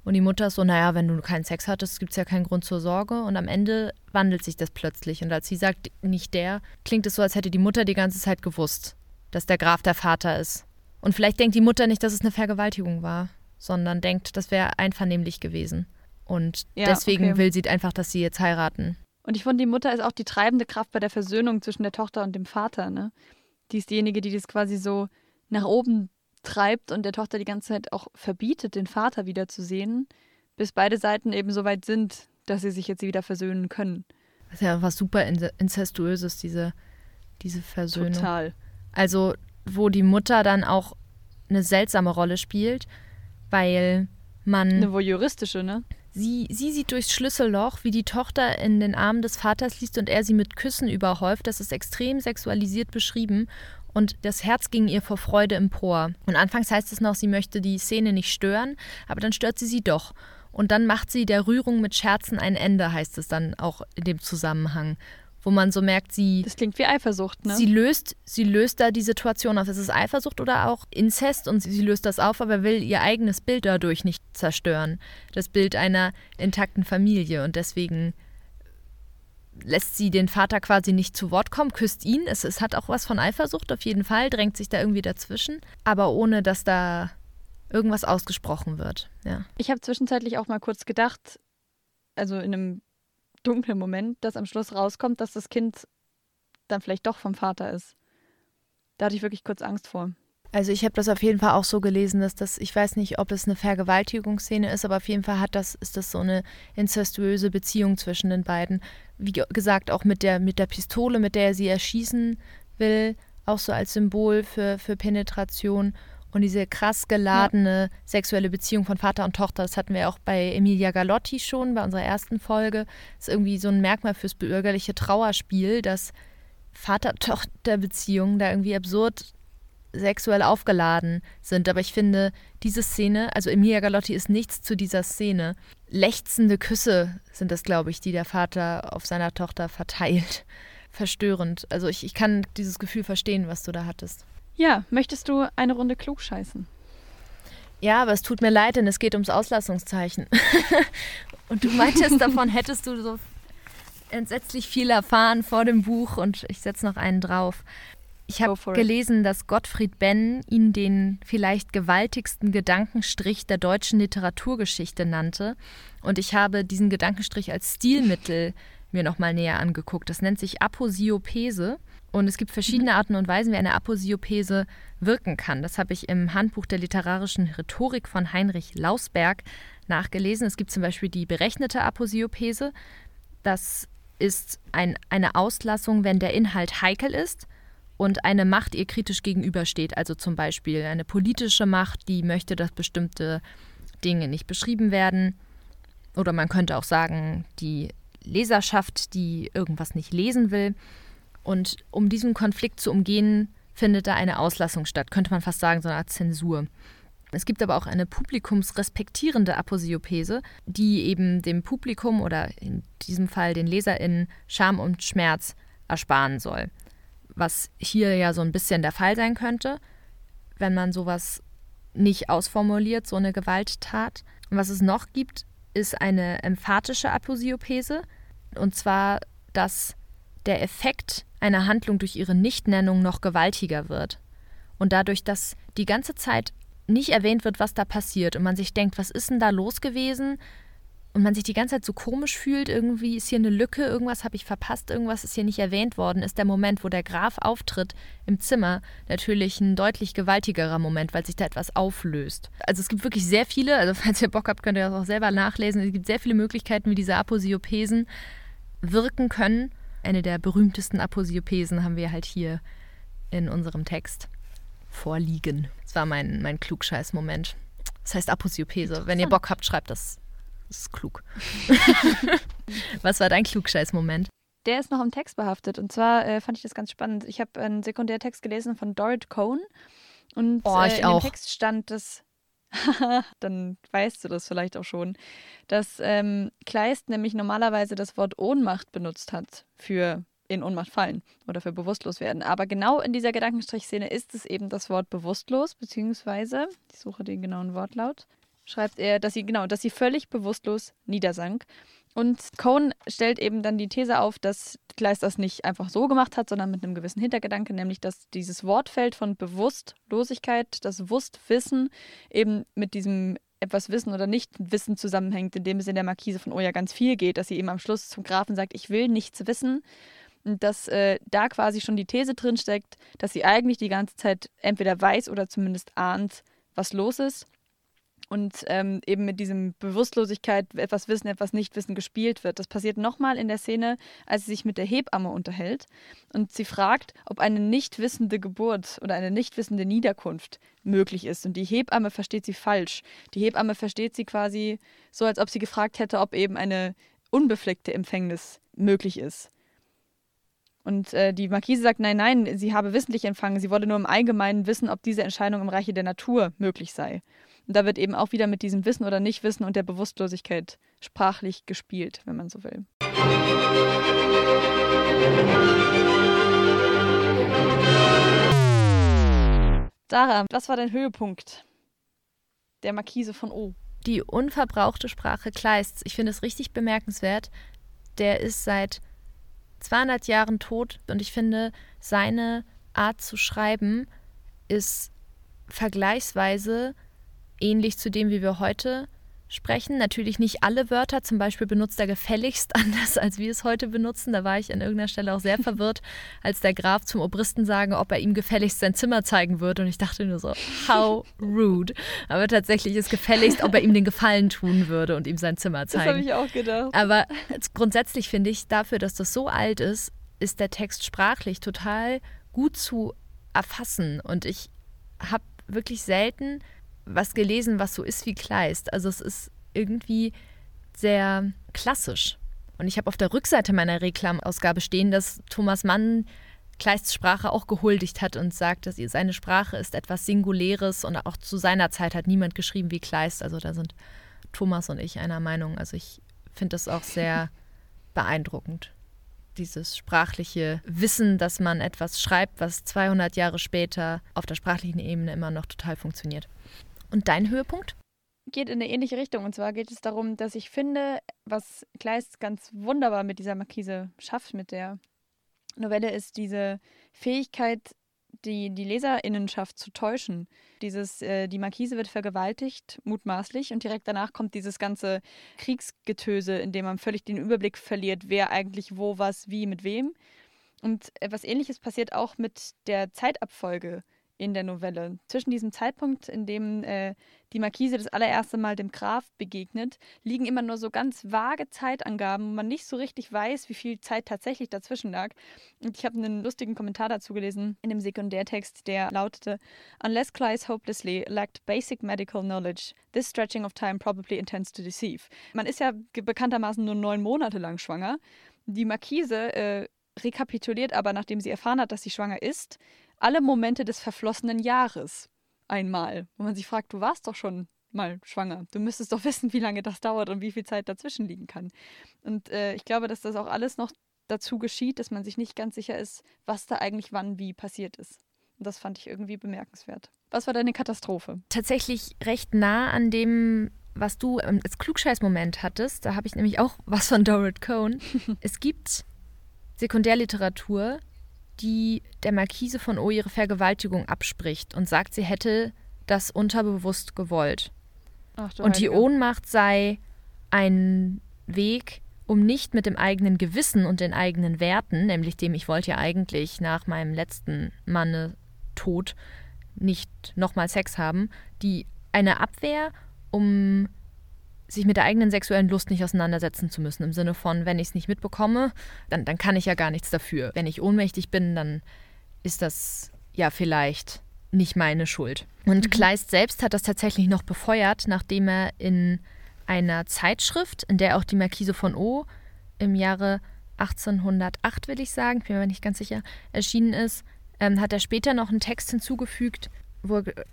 Und die Mutter ist so, naja, wenn du keinen Sex hattest, gibt es ja keinen Grund zur Sorge. Und am Ende wandelt sich das plötzlich. Und als sie sagt, nicht der, klingt es so, als hätte die Mutter die ganze Zeit gewusst, dass der Graf der Vater ist. Und vielleicht denkt die Mutter nicht, dass es eine Vergewaltigung war, sondern denkt, das wäre einvernehmlich gewesen. Und ja, deswegen okay. will sie einfach, dass sie jetzt heiraten. Und ich finde, die Mutter ist auch die treibende Kraft bei der Versöhnung zwischen der Tochter und dem Vater. Ne? Die ist diejenige, die das quasi so nach oben treibt und der Tochter die ganze Zeit auch verbietet, den Vater wiederzusehen, bis beide Seiten eben so weit sind, dass sie sich jetzt wieder versöhnen können. Das ist ja was super incestuöses, diese, diese Versöhnung. Total. Also, wo die Mutter dann auch eine seltsame Rolle spielt, weil man. Eine voyeuristische, ne? Sie, sie sieht durchs Schlüsselloch, wie die Tochter in den Armen des Vaters liest und er sie mit Küssen überhäuft. Das ist extrem sexualisiert beschrieben und das Herz ging ihr vor Freude empor. Und anfangs heißt es noch, sie möchte die Szene nicht stören, aber dann stört sie sie doch. Und dann macht sie der Rührung mit Scherzen ein Ende, heißt es dann auch in dem Zusammenhang wo man so merkt, sie. Das klingt wie Eifersucht, ne? Sie löst, sie löst da die Situation auf. Ist es Eifersucht oder auch Inzest und sie, sie löst das auf, aber will ihr eigenes Bild dadurch nicht zerstören. Das Bild einer intakten Familie und deswegen lässt sie den Vater quasi nicht zu Wort kommen, küsst ihn. Es, es hat auch was von Eifersucht auf jeden Fall, drängt sich da irgendwie dazwischen, aber ohne dass da irgendwas ausgesprochen wird. Ja. Ich habe zwischenzeitlich auch mal kurz gedacht, also in einem dunklen Moment, dass am Schluss rauskommt, dass das Kind dann vielleicht doch vom Vater ist. Da hatte ich wirklich kurz Angst vor. Also ich habe das auf jeden Fall auch so gelesen, dass das, ich weiß nicht, ob es eine Vergewaltigungsszene ist, aber auf jeden Fall hat das, ist das so eine incestuöse Beziehung zwischen den beiden. Wie gesagt, auch mit der, mit der Pistole, mit der er sie erschießen will, auch so als Symbol für, für Penetration. Und diese krass geladene ja. sexuelle Beziehung von Vater und Tochter, das hatten wir auch bei Emilia Galotti schon, bei unserer ersten Folge. Das ist irgendwie so ein Merkmal fürs bürgerliche Trauerspiel, dass Vater-Tochter-Beziehungen da irgendwie absurd sexuell aufgeladen sind. Aber ich finde, diese Szene, also Emilia Galotti ist nichts zu dieser Szene. Lechzende Küsse sind das, glaube ich, die der Vater auf seiner Tochter verteilt. (laughs) Verstörend. Also ich, ich kann dieses Gefühl verstehen, was du da hattest. Ja, möchtest du eine Runde klug scheißen? Ja, aber es tut mir leid, denn es geht ums Auslassungszeichen. (laughs) und du meintest, davon hättest du so entsetzlich viel erfahren vor dem Buch und ich setze noch einen drauf. Ich habe gelesen, dass Gottfried Benn ihn den vielleicht gewaltigsten Gedankenstrich der deutschen Literaturgeschichte nannte. Und ich habe diesen Gedankenstrich als Stilmittel mir nochmal näher angeguckt. Das nennt sich Aposiopese. Und es gibt verschiedene Arten und Weisen, wie eine Aposiopese wirken kann. Das habe ich im Handbuch der literarischen Rhetorik von Heinrich Lausberg nachgelesen. Es gibt zum Beispiel die berechnete Aposiopese. Das ist ein, eine Auslassung, wenn der Inhalt heikel ist und eine Macht ihr kritisch gegenübersteht. Also zum Beispiel eine politische Macht, die möchte, dass bestimmte Dinge nicht beschrieben werden. Oder man könnte auch sagen, die Leserschaft, die irgendwas nicht lesen will. Und um diesen Konflikt zu umgehen, findet da eine Auslassung statt. Könnte man fast sagen, so eine Art Zensur. Es gibt aber auch eine publikumsrespektierende Aposiopese, die eben dem Publikum oder in diesem Fall den LeserInnen Scham und Schmerz ersparen soll was hier ja so ein bisschen der Fall sein könnte, wenn man sowas nicht ausformuliert, so eine Gewalttat. Und was es noch gibt, ist eine emphatische Aposiopese. Und zwar, dass der Effekt einer Handlung durch ihre Nichtnennung noch gewaltiger wird. Und dadurch, dass die ganze Zeit nicht erwähnt wird, was da passiert und man sich denkt, was ist denn da los gewesen? und man sich die ganze Zeit so komisch fühlt, irgendwie ist hier eine Lücke, irgendwas habe ich verpasst, irgendwas ist hier nicht erwähnt worden, ist der Moment, wo der Graf auftritt im Zimmer, natürlich ein deutlich gewaltigerer Moment, weil sich da etwas auflöst. Also es gibt wirklich sehr viele, also (laughs) falls ihr Bock habt, könnt ihr das auch selber nachlesen, es gibt sehr viele Möglichkeiten, wie diese Aposiopesen wirken können. Eine der berühmtesten Aposiopesen haben wir halt hier in unserem Text vorliegen. Das war mein, mein Klugscheiß-Moment. Das heißt Aposiopese. Wenn ihr Bock habt, schreibt das das ist klug. (laughs) Was war dein Klugscheiß-Moment? Der ist noch im Text behaftet. Und zwar äh, fand ich das ganz spannend. Ich habe einen Sekundärtext gelesen von Dorit Cohn. Und oh, äh, in dem Text stand dass. (laughs) dann weißt du das vielleicht auch schon, dass ähm, Kleist nämlich normalerweise das Wort Ohnmacht benutzt hat für in Ohnmacht fallen oder für bewusstlos werden. Aber genau in dieser Gedankenstrichszene ist es eben das Wort bewusstlos, beziehungsweise, ich suche den genauen Wortlaut, schreibt er, dass sie, genau, dass sie völlig bewusstlos niedersank. Und Cohn stellt eben dann die These auf, dass Kleist das nicht einfach so gemacht hat, sondern mit einem gewissen Hintergedanke, nämlich dass dieses Wortfeld von Bewusstlosigkeit, das Wusstwissen eben mit diesem etwas Wissen oder Nicht-Wissen zusammenhängt, in dem es in der Markise von Oya ganz viel geht, dass sie eben am Schluss zum Grafen sagt, ich will nichts wissen. Und dass äh, da quasi schon die These drinsteckt, dass sie eigentlich die ganze Zeit entweder weiß oder zumindest ahnt, was los ist und ähm, eben mit diesem Bewusstlosigkeit, etwas Wissen, etwas Nichtwissen gespielt wird. Das passiert nochmal in der Szene, als sie sich mit der Hebamme unterhält und sie fragt, ob eine nicht wissende Geburt oder eine nicht wissende Niederkunft möglich ist. Und die Hebamme versteht sie falsch. Die Hebamme versteht sie quasi so, als ob sie gefragt hätte, ob eben eine unbefleckte Empfängnis möglich ist. Und äh, die Marquise sagt, nein, nein, sie habe wissentlich empfangen. Sie wolle nur im Allgemeinen wissen, ob diese Entscheidung im Reiche der Natur möglich sei. Und da wird eben auch wieder mit diesem Wissen oder Nichtwissen und der Bewusstlosigkeit sprachlich gespielt, wenn man so will. Sarah, was war dein Höhepunkt der Markise von O? Die unverbrauchte Sprache Kleists. Ich finde es richtig bemerkenswert. Der ist seit 200 Jahren tot und ich finde, seine Art zu schreiben ist vergleichsweise ähnlich zu dem, wie wir heute sprechen. Natürlich nicht alle Wörter, zum Beispiel benutzt er gefälligst (laughs) anders, als wir es heute benutzen. Da war ich an irgendeiner Stelle auch sehr verwirrt, als der Graf zum Obristen sagen, ob er ihm gefälligst sein Zimmer zeigen würde. Und ich dachte nur so, how rude. Aber tatsächlich ist gefälligst, ob er ihm den Gefallen tun würde und ihm sein Zimmer zeigen. Das habe ich auch gedacht. Aber grundsätzlich finde ich, dafür, dass das so alt ist, ist der Text sprachlich total gut zu erfassen. Und ich habe wirklich selten was gelesen, was so ist wie Kleist. Also es ist irgendwie sehr klassisch. Und ich habe auf der Rückseite meiner Reklamausgabe stehen, dass Thomas Mann Kleists Sprache auch gehuldigt hat und sagt, dass seine Sprache ist etwas Singuläres und auch zu seiner Zeit hat niemand geschrieben wie Kleist. Also da sind Thomas und ich einer Meinung. Also ich finde das auch sehr (laughs) beeindruckend. Dieses sprachliche Wissen, dass man etwas schreibt, was 200 Jahre später auf der sprachlichen Ebene immer noch total funktioniert. Und dein Höhepunkt? Geht in eine ähnliche Richtung. Und zwar geht es darum, dass ich finde, was Kleist ganz wunderbar mit dieser Markise schafft, mit der Novelle, ist diese Fähigkeit, die, die Leserinnenschaft zu täuschen. Dieses, äh, die Markise wird vergewaltigt, mutmaßlich, und direkt danach kommt dieses ganze Kriegsgetöse, in dem man völlig den Überblick verliert, wer eigentlich wo, was, wie, mit wem. Und etwas ähnliches passiert auch mit der Zeitabfolge in der Novelle. Zwischen diesem Zeitpunkt, in dem äh, die Markise das allererste Mal dem Graf begegnet, liegen immer nur so ganz vage Zeitangaben, wo man nicht so richtig weiß, wie viel Zeit tatsächlich dazwischen lag. Und ich habe einen lustigen Kommentar dazu gelesen in dem Sekundärtext, der lautete: Unless Clyde hopelessly lacked basic medical knowledge, this stretching of time probably intends to deceive. Man ist ja bekanntermaßen nur neun Monate lang schwanger. Die Markise äh, rekapituliert aber, nachdem sie erfahren hat, dass sie schwanger ist, alle Momente des verflossenen Jahres einmal. Wo man sich fragt, du warst doch schon mal schwanger. Du müsstest doch (laughs) wissen, wie lange das dauert und wie viel Zeit dazwischen liegen kann. Und äh, ich glaube, dass das auch alles noch dazu geschieht, dass man sich nicht ganz sicher ist, was da eigentlich wann wie passiert ist. Und das fand ich irgendwie bemerkenswert. Was war deine Katastrophe? Tatsächlich recht nah an dem, was du ähm, als Klugscheißmoment hattest. Da habe ich nämlich auch was von (laughs) Dorrit Cohn. es gibt Sekundärliteratur, die der Marquise von O ihre Vergewaltigung abspricht und sagt, sie hätte das unterbewusst gewollt. Ach, und die Ohnmacht sei ein Weg, um nicht mit dem eigenen Gewissen und den eigenen Werten, nämlich dem ich wollte ja eigentlich nach meinem letzten Manne Tod nicht nochmal Sex haben, die eine Abwehr, um sich mit der eigenen sexuellen Lust nicht auseinandersetzen zu müssen. Im Sinne von, wenn ich es nicht mitbekomme, dann, dann kann ich ja gar nichts dafür. Wenn ich ohnmächtig bin, dann ist das ja vielleicht nicht meine Schuld. Und mhm. Kleist selbst hat das tatsächlich noch befeuert, nachdem er in einer Zeitschrift, in der auch die Marquise von O im Jahre 1808, will ich sagen, bin mir nicht ganz sicher, erschienen ist, ähm, hat er später noch einen Text hinzugefügt, wo er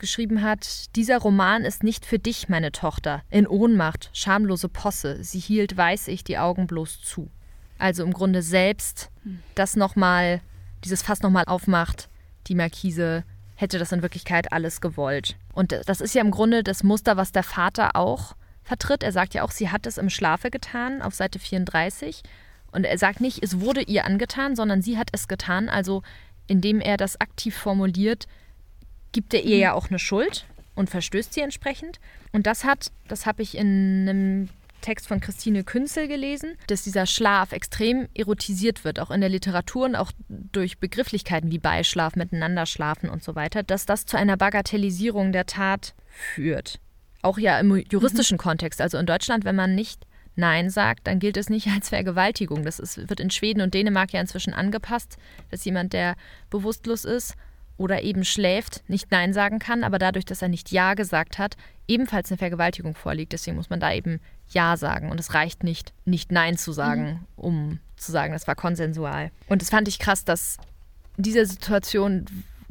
geschrieben hat, dieser Roman ist nicht für dich, meine Tochter. In Ohnmacht, schamlose Posse, sie hielt, weiß ich, die Augen bloß zu. Also im Grunde selbst das nochmal, dieses Fass nochmal aufmacht, die Markise hätte das in Wirklichkeit alles gewollt. Und das ist ja im Grunde das Muster, was der Vater auch vertritt. Er sagt ja auch, sie hat es im Schlafe getan, auf Seite 34. Und er sagt nicht, es wurde ihr angetan, sondern sie hat es getan. Also indem er das aktiv formuliert, gibt er ihr mhm. ja auch eine Schuld und verstößt sie entsprechend. Und das hat, das habe ich in einem Text von Christine Künzel gelesen, dass dieser Schlaf extrem erotisiert wird, auch in der Literatur und auch durch Begrifflichkeiten wie Beischlaf, miteinander schlafen und so weiter, dass das zu einer Bagatellisierung der Tat führt. Auch ja im juristischen mhm. Kontext. Also in Deutschland, wenn man nicht Nein sagt, dann gilt es nicht als Vergewaltigung. Das ist, wird in Schweden und Dänemark ja inzwischen angepasst, dass jemand, der bewusstlos ist, oder eben schläft, nicht Nein sagen kann, aber dadurch, dass er nicht Ja gesagt hat, ebenfalls eine Vergewaltigung vorliegt. Deswegen muss man da eben Ja sagen. Und es reicht nicht, nicht Nein zu sagen, mhm. um zu sagen, das war konsensual. Und das fand ich krass, dass in dieser Situation,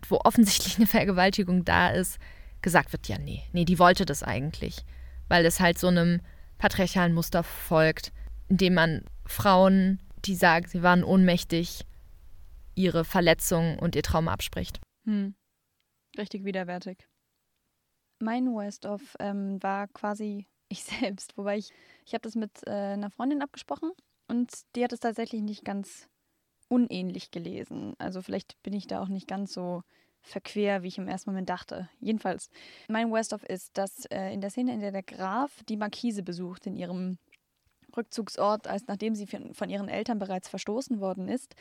wo offensichtlich eine Vergewaltigung da ist, gesagt wird, ja, nee, nee, die wollte das eigentlich. Weil es halt so einem patriarchalen Muster folgt, in dem man Frauen, die sagen, sie waren ohnmächtig, ihre Verletzung und ihr Trauma abspricht. Hm. Richtig widerwärtig. Mein Worst-of ähm, war quasi (laughs) ich selbst, wobei ich, ich habe das mit äh, einer Freundin abgesprochen und die hat es tatsächlich nicht ganz unähnlich gelesen. Also vielleicht bin ich da auch nicht ganz so verquer, wie ich im ersten Moment dachte. Jedenfalls, mein Worst-of ist, dass äh, in der Szene, in der der Graf die Markise besucht, in ihrem Rückzugsort, als nachdem sie von ihren Eltern bereits verstoßen worden ist.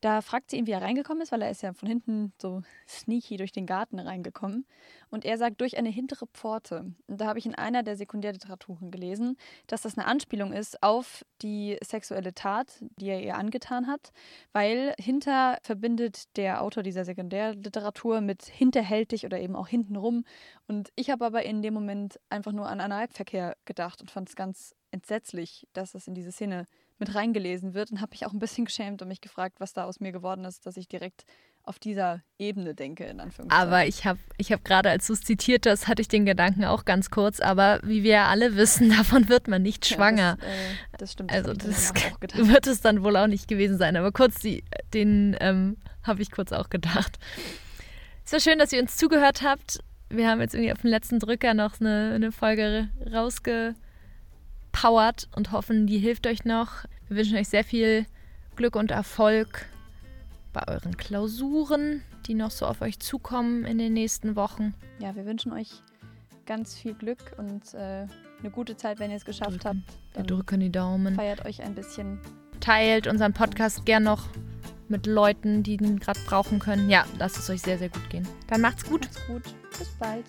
Da fragt sie ihn, wie er reingekommen ist, weil er ist ja von hinten so sneaky durch den Garten reingekommen. Und er sagt, durch eine hintere Pforte. Und da habe ich in einer der Sekundärliteraturen gelesen, dass das eine Anspielung ist auf die sexuelle Tat, die er ihr angetan hat, weil hinter verbindet der Autor dieser Sekundärliteratur mit hinterhältig oder eben auch hintenrum. Und ich habe aber in dem Moment einfach nur an Analverkehr gedacht und fand es ganz entsetzlich, dass das in diese Szene mit reingelesen wird und habe mich auch ein bisschen (laughs) geschämt und mich gefragt, was da aus mir geworden ist, dass ich direkt auf dieser Ebene denke, in Anführungszeichen. Aber ich habe ich hab gerade, als du es zitiert hast, hatte ich den Gedanken auch ganz kurz, aber wie wir ja alle wissen, (laughs) davon wird man nicht schwanger. Ja, das, äh, das, stimmt. Also das, das (laughs) wird es dann wohl auch nicht gewesen sein, aber kurz die, den ähm, habe ich kurz auch gedacht. Es war schön, dass ihr uns zugehört habt. Wir haben jetzt irgendwie auf den letzten Drücker noch eine, eine Folge rausge powert und hoffen, die hilft euch noch. Wir wünschen euch sehr viel Glück und Erfolg bei euren Klausuren, die noch so auf euch zukommen in den nächsten Wochen. Ja, wir wünschen euch ganz viel Glück und äh, eine gute Zeit, wenn ihr es geschafft drücken. habt. Wir drücken die Daumen. Feiert euch ein bisschen. Teilt unseren Podcast gern noch mit Leuten, die ihn gerade brauchen können. Ja, lasst es euch sehr, sehr gut gehen. Dann macht's gut. Macht's gut. Bis bald.